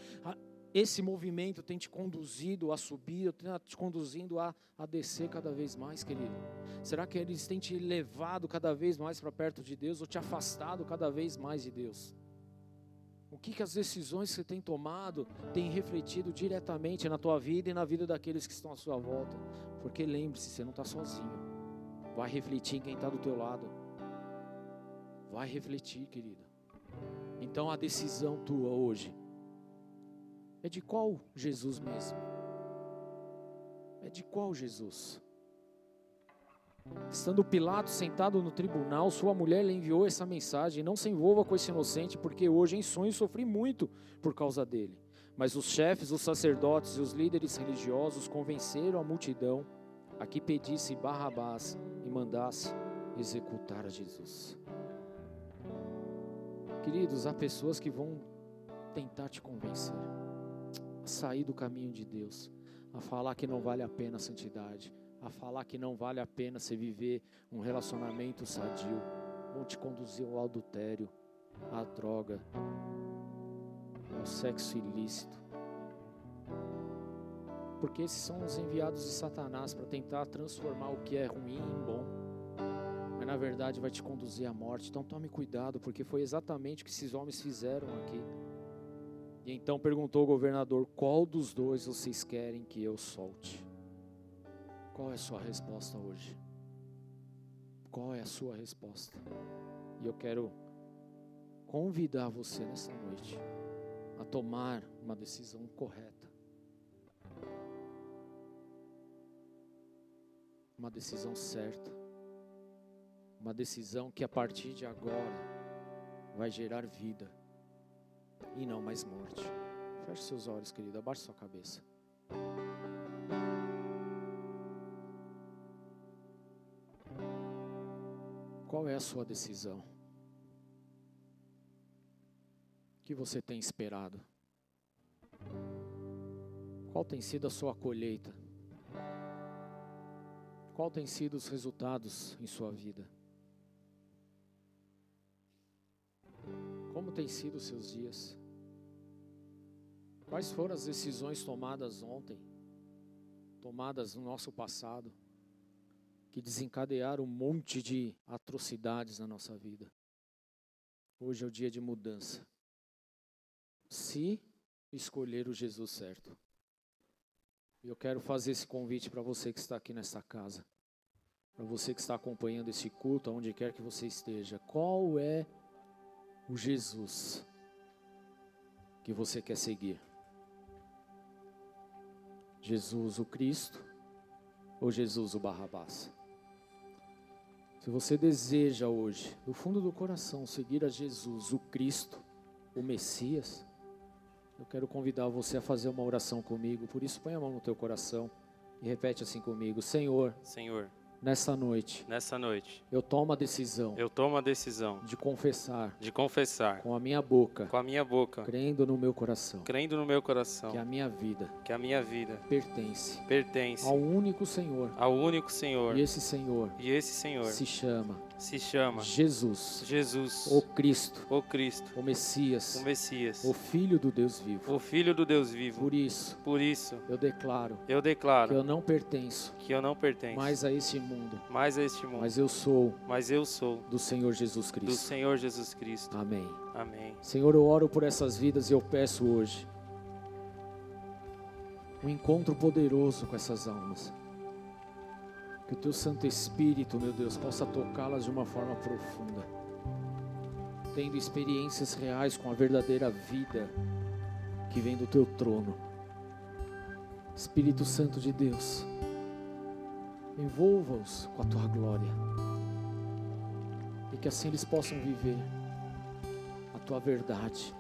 esse movimento tem te conduzido a subir, tem te conduzindo a, a descer cada vez mais, querido? Será que eles têm te levado cada vez mais para perto de Deus ou te afastado cada vez mais de Deus? O que, que as decisões que você tem tomado têm refletido diretamente na tua vida e na vida daqueles que estão à sua volta? Porque lembre-se, você não está sozinho. Vai refletir em quem está do teu lado. Vai refletir, querida. Então a decisão tua hoje é de qual Jesus mesmo? É de qual Jesus? Estando Pilato sentado no tribunal, sua mulher lhe enviou essa mensagem: Não se envolva com esse inocente, porque hoje em sonho sofri muito por causa dele. Mas os chefes, os sacerdotes e os líderes religiosos convenceram a multidão a que pedisse Barrabás e mandasse executar a Jesus. Queridos, há pessoas que vão tentar te convencer a sair do caminho de Deus, a falar que não vale a pena a santidade, a falar que não vale a pena você viver um relacionamento sadio, vão te conduzir ao adultério, à droga, ao sexo ilícito. Porque esses são os enviados de Satanás para tentar transformar o que é ruim em bom. Mas na verdade vai te conduzir à morte. Então tome cuidado, porque foi exatamente o que esses homens fizeram aqui. E então perguntou o governador: Qual dos dois vocês querem que eu solte? Qual é a sua resposta hoje? Qual é a sua resposta? E eu quero convidar você nessa noite a tomar uma decisão correta. Uma decisão certa. Uma decisão que a partir de agora vai gerar vida e não mais morte. Feche seus olhos, querido, abaixe sua cabeça. Qual é a sua decisão? O que você tem esperado? Qual tem sido a sua colheita? Qual tem sido os resultados em sua vida? Como tem sido os seus dias? Quais foram as decisões tomadas ontem, tomadas no nosso passado? Que desencadearam um monte de atrocidades na nossa vida. Hoje é o dia de mudança. Se escolher o Jesus certo. Eu quero fazer esse convite para você que está aqui nessa casa, para você que está acompanhando esse culto, aonde quer que você esteja. Qual é o Jesus que você quer seguir? Jesus o Cristo ou Jesus o Barrabás? Se você deseja hoje, do fundo do coração, seguir a Jesus, o Cristo, o Messias, eu quero convidar você a fazer uma oração comigo. Por isso, põe a mão no teu coração e repete assim comigo: Senhor, Senhor, Nessa noite, nessa noite, eu tomo a decisão eu tomo a decisão de confessar de confessar com a minha boca, com a minha boca, crendo no meu coração, crendo no meu coração, que a minha vida que a minha vida pertence pertence ao único Senhor. ao único Senhor. E esse Senhor E esse Senhor se chama se chama Jesus, Jesus, o Cristo, o Cristo, o Messias, o Messias, o Filho do Deus vivo. o Filho do Deus vivo. Por isso, Por isso, eu declaro eu que declaro eu não pertenço que eu não pertenço mais a este mundo, mais a este mundo, mas eu sou mas eu sou do Senhor Jesus do Cristo. Senhor Jesus Cristo. Amém. Amém. Senhor, eu oro por essas vidas e eu peço hoje um encontro poderoso com essas almas. Que o teu Santo Espírito, meu Deus, possa tocá-las de uma forma profunda, tendo experiências reais com a verdadeira vida que vem do teu trono. Espírito Santo de Deus, envolva-os com a tua glória, e que assim eles possam viver a tua verdade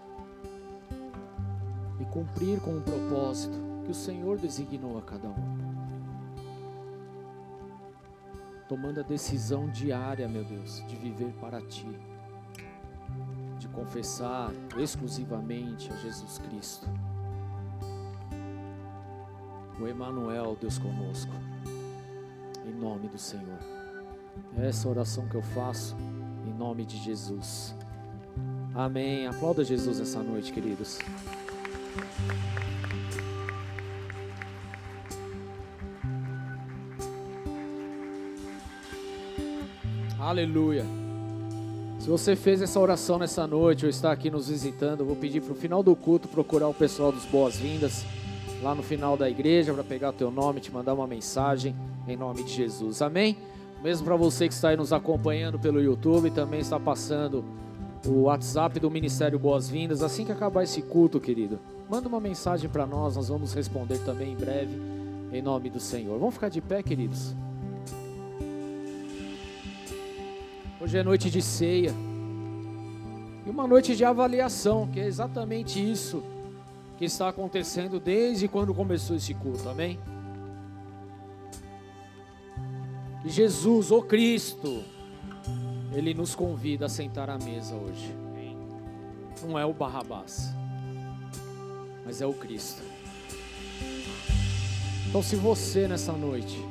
cumprir com o propósito que o Senhor designou a cada um. Tomando a decisão diária, meu Deus, de viver para Ti, de confessar exclusivamente a Jesus Cristo, o Emanuel, Deus conosco, em nome do Senhor. É essa oração que eu faço, em nome de Jesus. Amém. Aplauda Jesus essa noite, queridos. Aleluia. Se você fez essa oração nessa noite ou está aqui nos visitando, eu vou pedir para o final do culto procurar o pessoal dos boas-vindas lá no final da igreja para pegar o teu nome, te mandar uma mensagem em nome de Jesus. Amém? Mesmo para você que está aí nos acompanhando pelo YouTube, também está passando o WhatsApp do Ministério Boas-Vindas. Assim que acabar esse culto, querido, manda uma mensagem para nós, nós vamos responder também em breve, em nome do Senhor. Vamos ficar de pé, queridos? Hoje é noite de ceia e uma noite de avaliação, que é exatamente isso que está acontecendo desde quando começou esse culto, amém? E Jesus, o Cristo, Ele nos convida a sentar à mesa hoje. Não é o Barrabás, mas é o Cristo. Então, se você nessa noite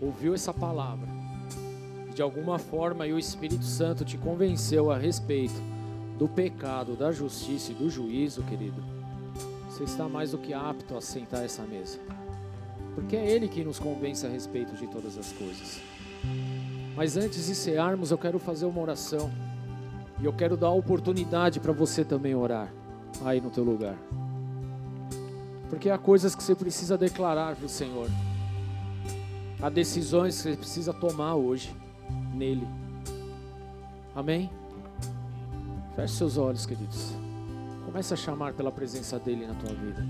ouviu essa palavra, de alguma forma e o Espírito Santo te convenceu a respeito do pecado, da justiça e do juízo, querido, você está mais do que apto a sentar essa mesa. Porque é Ele que nos convence a respeito de todas as coisas. Mas antes de cearmos, eu quero fazer uma oração. E eu quero dar a oportunidade para você também orar aí no teu lugar. Porque há coisas que você precisa declarar para o Senhor. Há decisões que você precisa tomar hoje nele. Amém? Feche seus olhos, queridos. Comece a chamar pela presença dele na tua vida.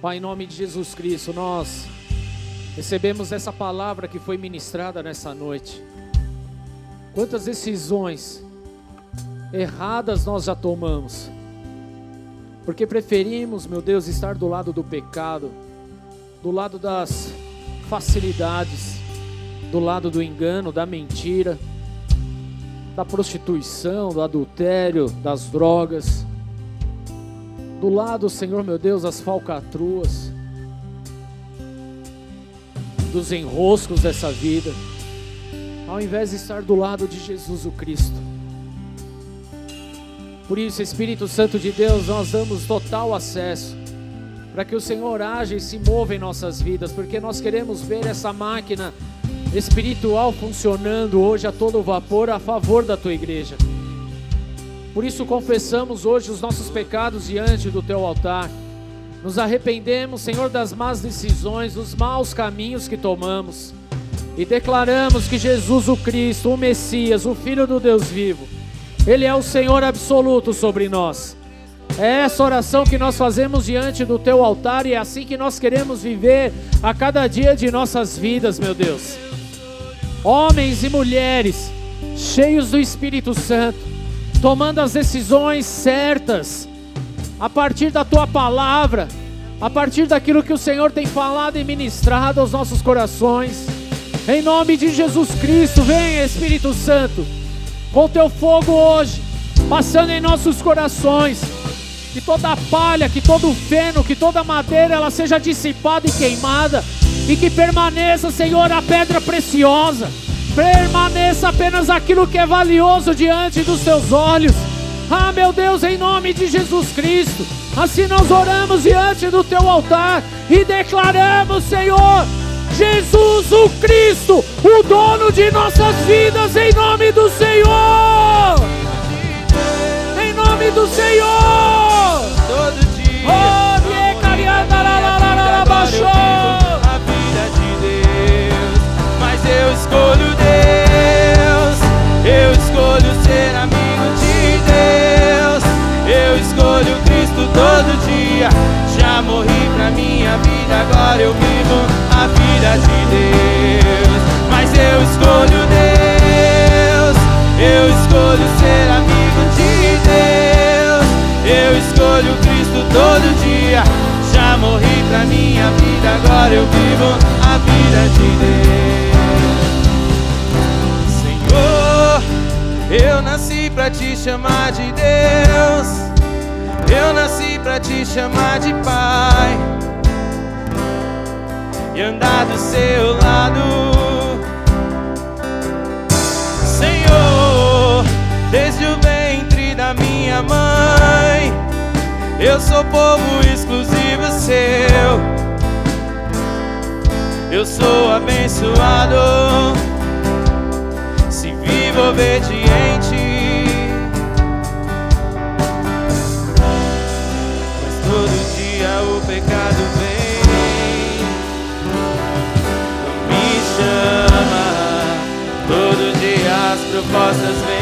Pai, em nome de Jesus Cristo, nós recebemos essa palavra que foi ministrada nessa noite. Quantas decisões erradas nós já tomamos, porque preferimos, meu Deus, estar do lado do pecado, do lado das facilidades, do lado do engano, da mentira da prostituição, do adultério, das drogas. Do lado, Senhor meu Deus, das falcatruas, dos enroscos dessa vida, ao invés de estar do lado de Jesus o Cristo. Por isso, Espírito Santo de Deus, nós damos total acesso para que o Senhor age e se mova em nossas vidas, porque nós queremos ver essa máquina espiritual funcionando hoje a todo vapor a favor da tua igreja. Por isso confessamos hoje os nossos pecados diante do teu altar. Nos arrependemos, Senhor, das más decisões, dos maus caminhos que tomamos. E declaramos que Jesus o Cristo, o Messias, o Filho do Deus vivo, Ele é o Senhor absoluto sobre nós. É essa oração que nós fazemos diante do teu altar e é assim que nós queremos viver a cada dia de nossas vidas, meu Deus homens e mulheres cheios do Espírito Santo, tomando as decisões certas, a partir da tua palavra, a partir daquilo que o Senhor tem falado e ministrado aos nossos corações. Em nome de Jesus Cristo, vem Espírito Santo, com teu fogo hoje, passando em nossos corações. Que toda palha, que todo feno, que toda madeira ela seja dissipada e queimada e que permaneça, Senhor, a pedra preciosa. Permaneça apenas aquilo que é valioso diante dos teus olhos. Ah, meu Deus, em nome de Jesus Cristo. Assim nós oramos diante do teu altar e declaramos, Senhor, Jesus o Cristo, o dono de nossas vidas, em nome do Senhor. Em nome do Senhor. Todo dia. Já morri pra minha vida, agora eu vivo a vida de Deus. Mas eu escolho Deus, eu escolho Eu escolho Cristo todo dia. Já morri pra minha vida, agora eu vivo a vida de Deus. Senhor, eu nasci pra te chamar de Deus. Eu nasci pra te chamar de Pai e andar do seu lado. Eu sou povo exclusivo seu. Eu sou abençoado, se vivo obediente. Mas todo dia o pecado vem, me chama. Todo dia as propostas vêm,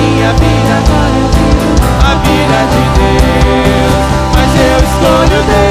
minha vida, a vida de Deus. Mas eu escolho Deus.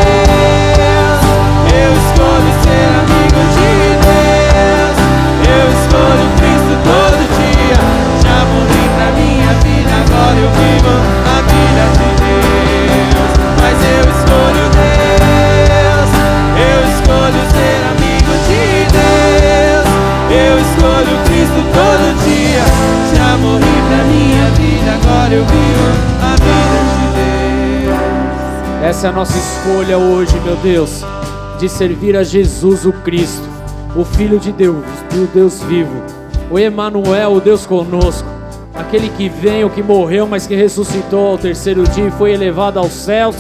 Eu a vida de Deus. Essa é a nossa escolha hoje, meu Deus, de servir a Jesus o Cristo, o Filho de Deus, do Deus vivo, o Emanuel, o Deus conosco, aquele que veio, que morreu, mas que ressuscitou ao terceiro dia e foi elevado aos céus.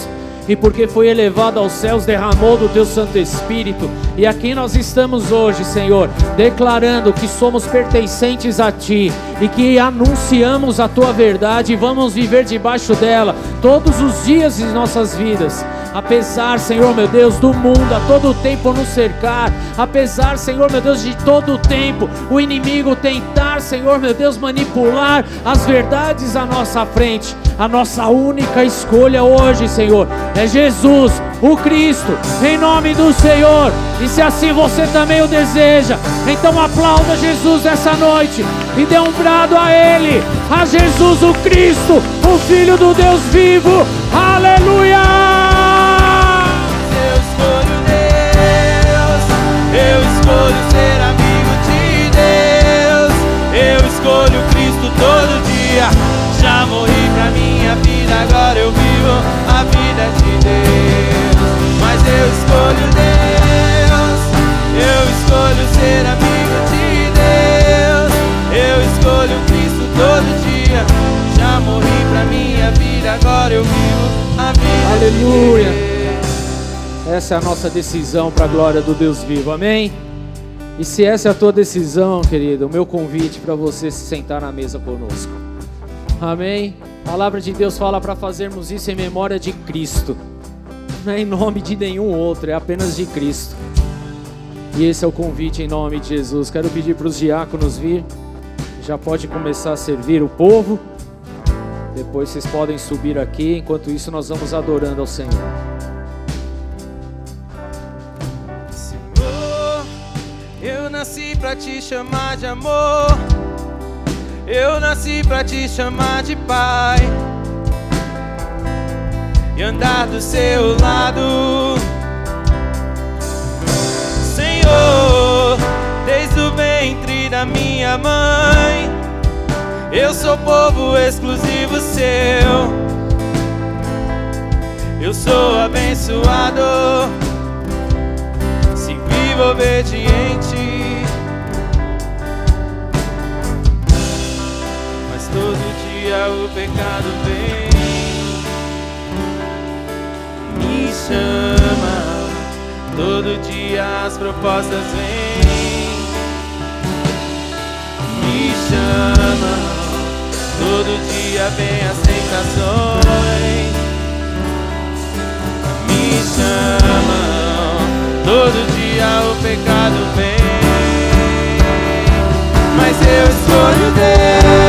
E porque foi elevado aos céus, derramou do teu Santo Espírito. E aqui nós estamos hoje, Senhor, declarando que somos pertencentes a Ti e que anunciamos a Tua verdade e vamos viver debaixo dela todos os dias de nossas vidas. Apesar, Senhor meu Deus, do mundo a todo tempo nos cercar, apesar, Senhor meu Deus, de todo tempo o inimigo tentar, Senhor meu Deus, manipular as verdades à nossa frente, a nossa única escolha hoje, Senhor, é Jesus, o Cristo, em nome do Senhor. E se assim você também o deseja, então aplauda Jesus essa noite e dê um brado a Ele, a Jesus, o Cristo, o Filho do Deus vivo. Aleluia! A vida de Deus. Mas eu escolho Deus, eu escolho ser amigo de Deus, eu escolho Cristo todo dia. Já morri pra minha vida, agora eu vivo a vida Aleluia. de Deus. Essa é a nossa decisão para a glória do Deus vivo, amém? E se essa é a tua decisão, querido, o meu convite para você se sentar na mesa conosco, amém? A palavra de Deus fala para fazermos isso em memória de Cristo, não é em nome de nenhum outro, é apenas de Cristo. E esse é o convite em nome de Jesus. Quero pedir para os diáconos vir, já pode começar a servir o povo. Depois vocês podem subir aqui, enquanto isso nós vamos adorando ao Senhor. Senhor, eu nasci pra te chamar de amor. Eu nasci pra te chamar de pai. E andar do seu lado. Senhor, desde o ventre da minha mãe, eu sou povo exclusivo seu. Eu sou abençoado se vivo obediente. Dia o pecado vem, me Todo dia as propostas vêm, me chamam. Todo dia vem as tentações, me chamam. Todo dia o pecado vem, mas eu escolho Deus.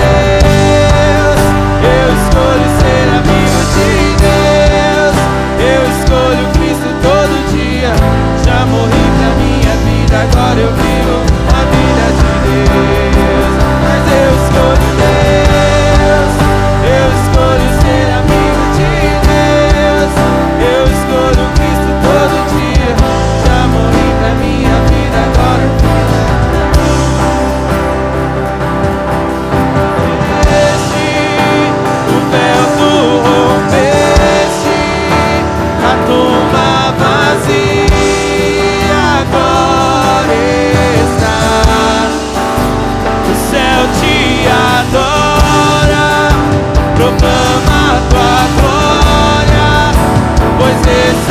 pois ressuscitaste,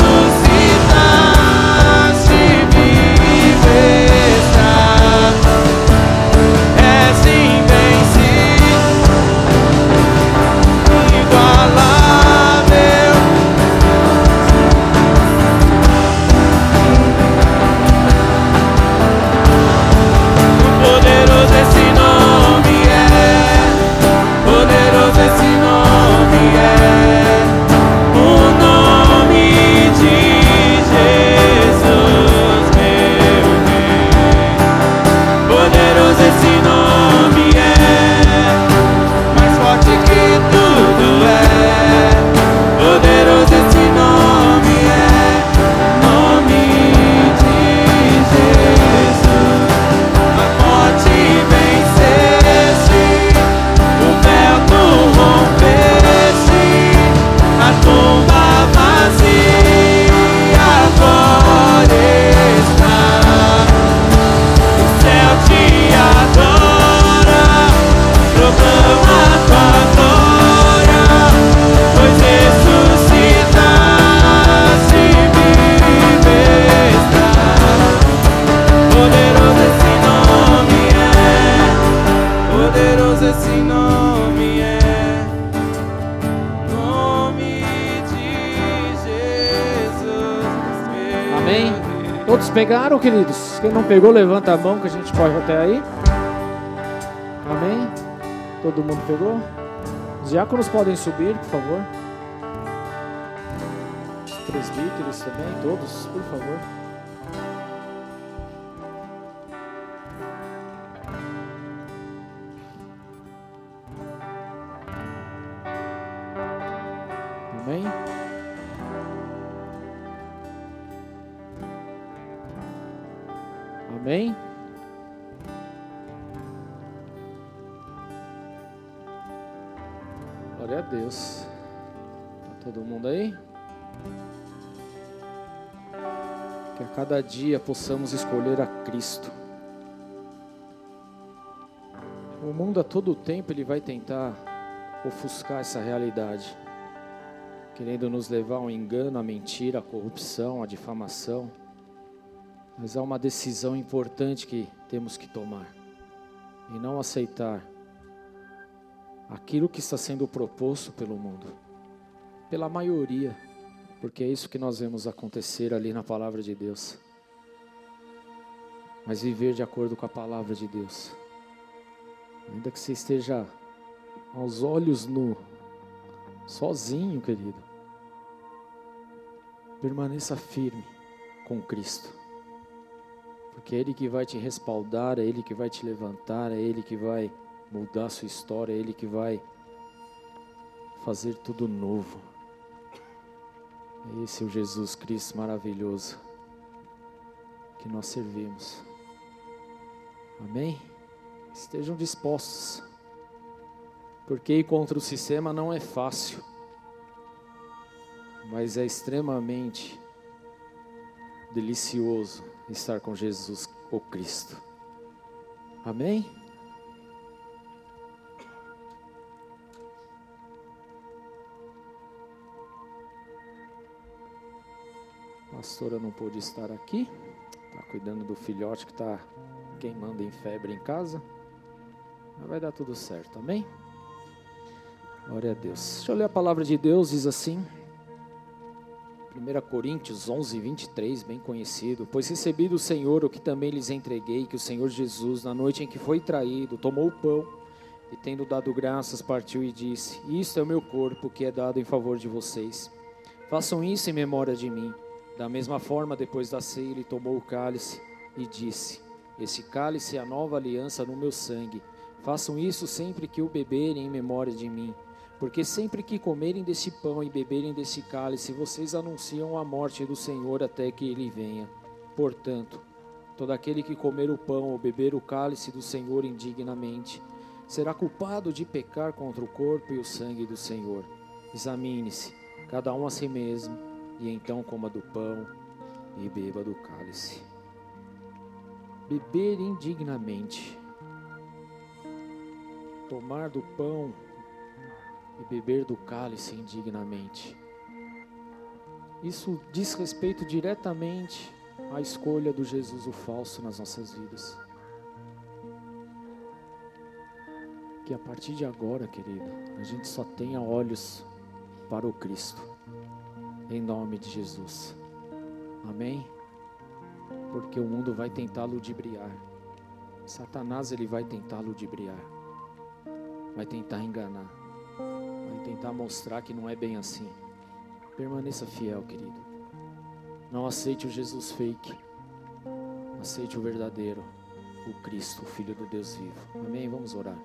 queridos? Quem não pegou, levanta a mão que a gente corre até aí. Amém? Todo mundo pegou? Os diáconos podem subir, por favor. Os presbíteros também, todos, por favor. Cada dia possamos escolher a Cristo. O mundo a todo tempo ele vai tentar ofuscar essa realidade, querendo nos levar ao engano, à mentira, à corrupção, à difamação. Mas há uma decisão importante que temos que tomar e não aceitar aquilo que está sendo proposto pelo mundo, pela maioria, porque é isso que nós vemos acontecer ali na palavra de Deus. Mas viver de acordo com a palavra de Deus, ainda que você esteja aos olhos nu, sozinho, querido, permaneça firme com Cristo. Porque é Ele que vai te respaldar, é Ele que vai te levantar, é Ele que vai mudar a sua história, é Ele que vai fazer tudo novo. Esse é o Jesus Cristo maravilhoso. que nós servimos. Amém? Estejam dispostos, porque ir contra o sistema não é fácil, mas é extremamente delicioso estar com Jesus, o Cristo. Amém? Pastora não pôde estar aqui, está cuidando do filhote que está queimando em febre em casa. Mas vai dar tudo certo, amém? Glória a Deus. Deixa eu ler a palavra de Deus, diz assim. 1 Coríntios 11, 23, bem conhecido. Pois recebi do Senhor o que também lhes entreguei, que o Senhor Jesus, na noite em que foi traído, tomou o pão e, tendo dado graças, partiu e disse: Isto é o meu corpo que é dado em favor de vocês. Façam isso em memória de mim. Da mesma forma, depois da ceia, ele tomou o cálice e disse: Esse cálice é a nova aliança no meu sangue. Façam isso sempre que o beberem em memória de mim. Porque sempre que comerem desse pão e beberem desse cálice, vocês anunciam a morte do Senhor até que ele venha. Portanto, todo aquele que comer o pão ou beber o cálice do Senhor indignamente, será culpado de pecar contra o corpo e o sangue do Senhor. Examine-se, cada um a si mesmo, e então coma do pão e beba do cálice. Beber indignamente, tomar do pão e beber do cálice indignamente. Isso diz respeito diretamente à escolha do Jesus o falso nas nossas vidas. Que a partir de agora, querido, a gente só tenha olhos para o Cristo, em nome de Jesus. Amém? Porque o mundo vai tentar ludibriar. Satanás ele vai tentar ludibriar. Vai tentar enganar tentar mostrar que não é bem assim. Permaneça fiel, querido. Não aceite o Jesus fake. Aceite o verdadeiro, o Cristo, o Filho do Deus vivo. Amém? Vamos orar.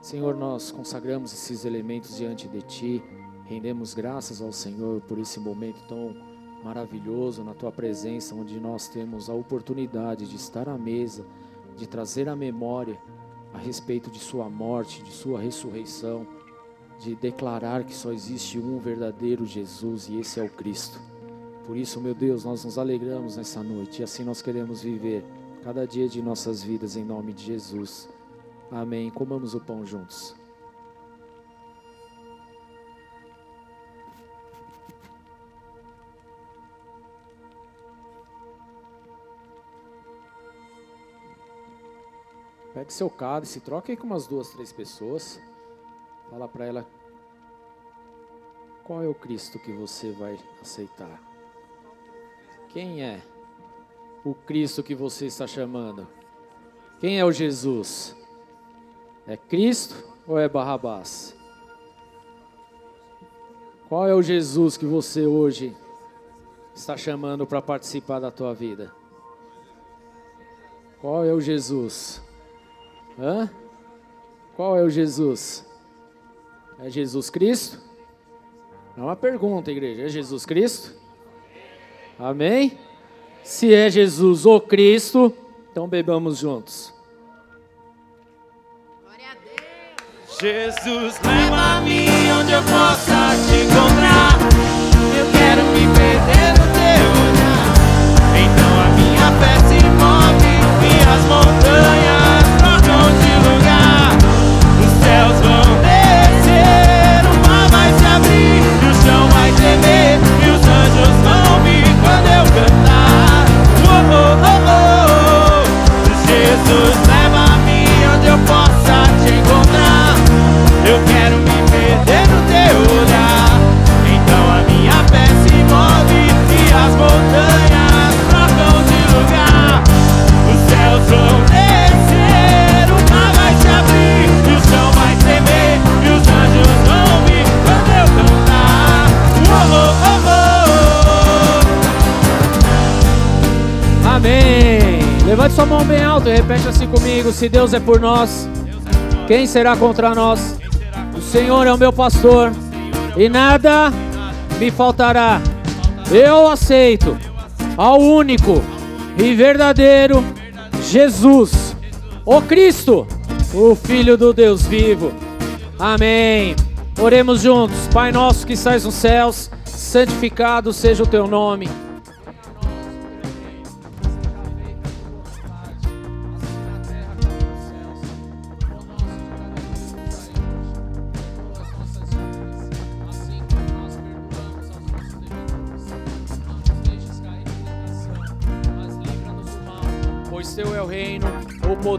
Senhor, nós consagramos esses elementos diante de Ti. Rendemos graças ao Senhor por esse momento tão maravilhoso na Tua presença, onde nós temos a oportunidade de estar à mesa, de trazer a memória a respeito de Sua morte, de Sua ressurreição de declarar que só existe um verdadeiro Jesus e esse é o Cristo. Por isso, meu Deus, nós nos alegramos nessa noite e assim nós queremos viver cada dia de nossas vidas em nome de Jesus. Amém. Comamos o pão juntos. Pegue seu cálice, troque aí com umas duas, três pessoas. Fala para ela qual é o Cristo que você vai aceitar. Quem é o Cristo que você está chamando? Quem é o Jesus? É Cristo ou é Barrabás? Qual é o Jesus que você hoje está chamando para participar da tua vida? Qual é o Jesus? Hã? Qual é o Jesus? É Jesus Cristo? É uma pergunta, igreja. É Jesus Cristo? Amém? Se é Jesus o Cristo, então bebamos juntos. Glória a Deus. Jesus, leva-me onde eu possa te encontrar. Levante sua mão bem alta e repete assim comigo: Se Deus é por nós, quem será contra nós? O Senhor é o meu pastor e nada me faltará. Eu aceito ao único e verdadeiro Jesus, o Cristo, o Filho do Deus vivo. Amém. Oremos juntos. Pai nosso que estás nos céus, santificado seja o teu nome.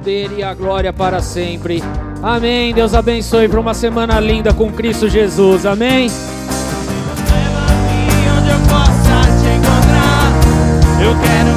poder e a glória para sempre. Amém. Deus abençoe para uma semana linda com Cristo Jesus. Amém. Eu quero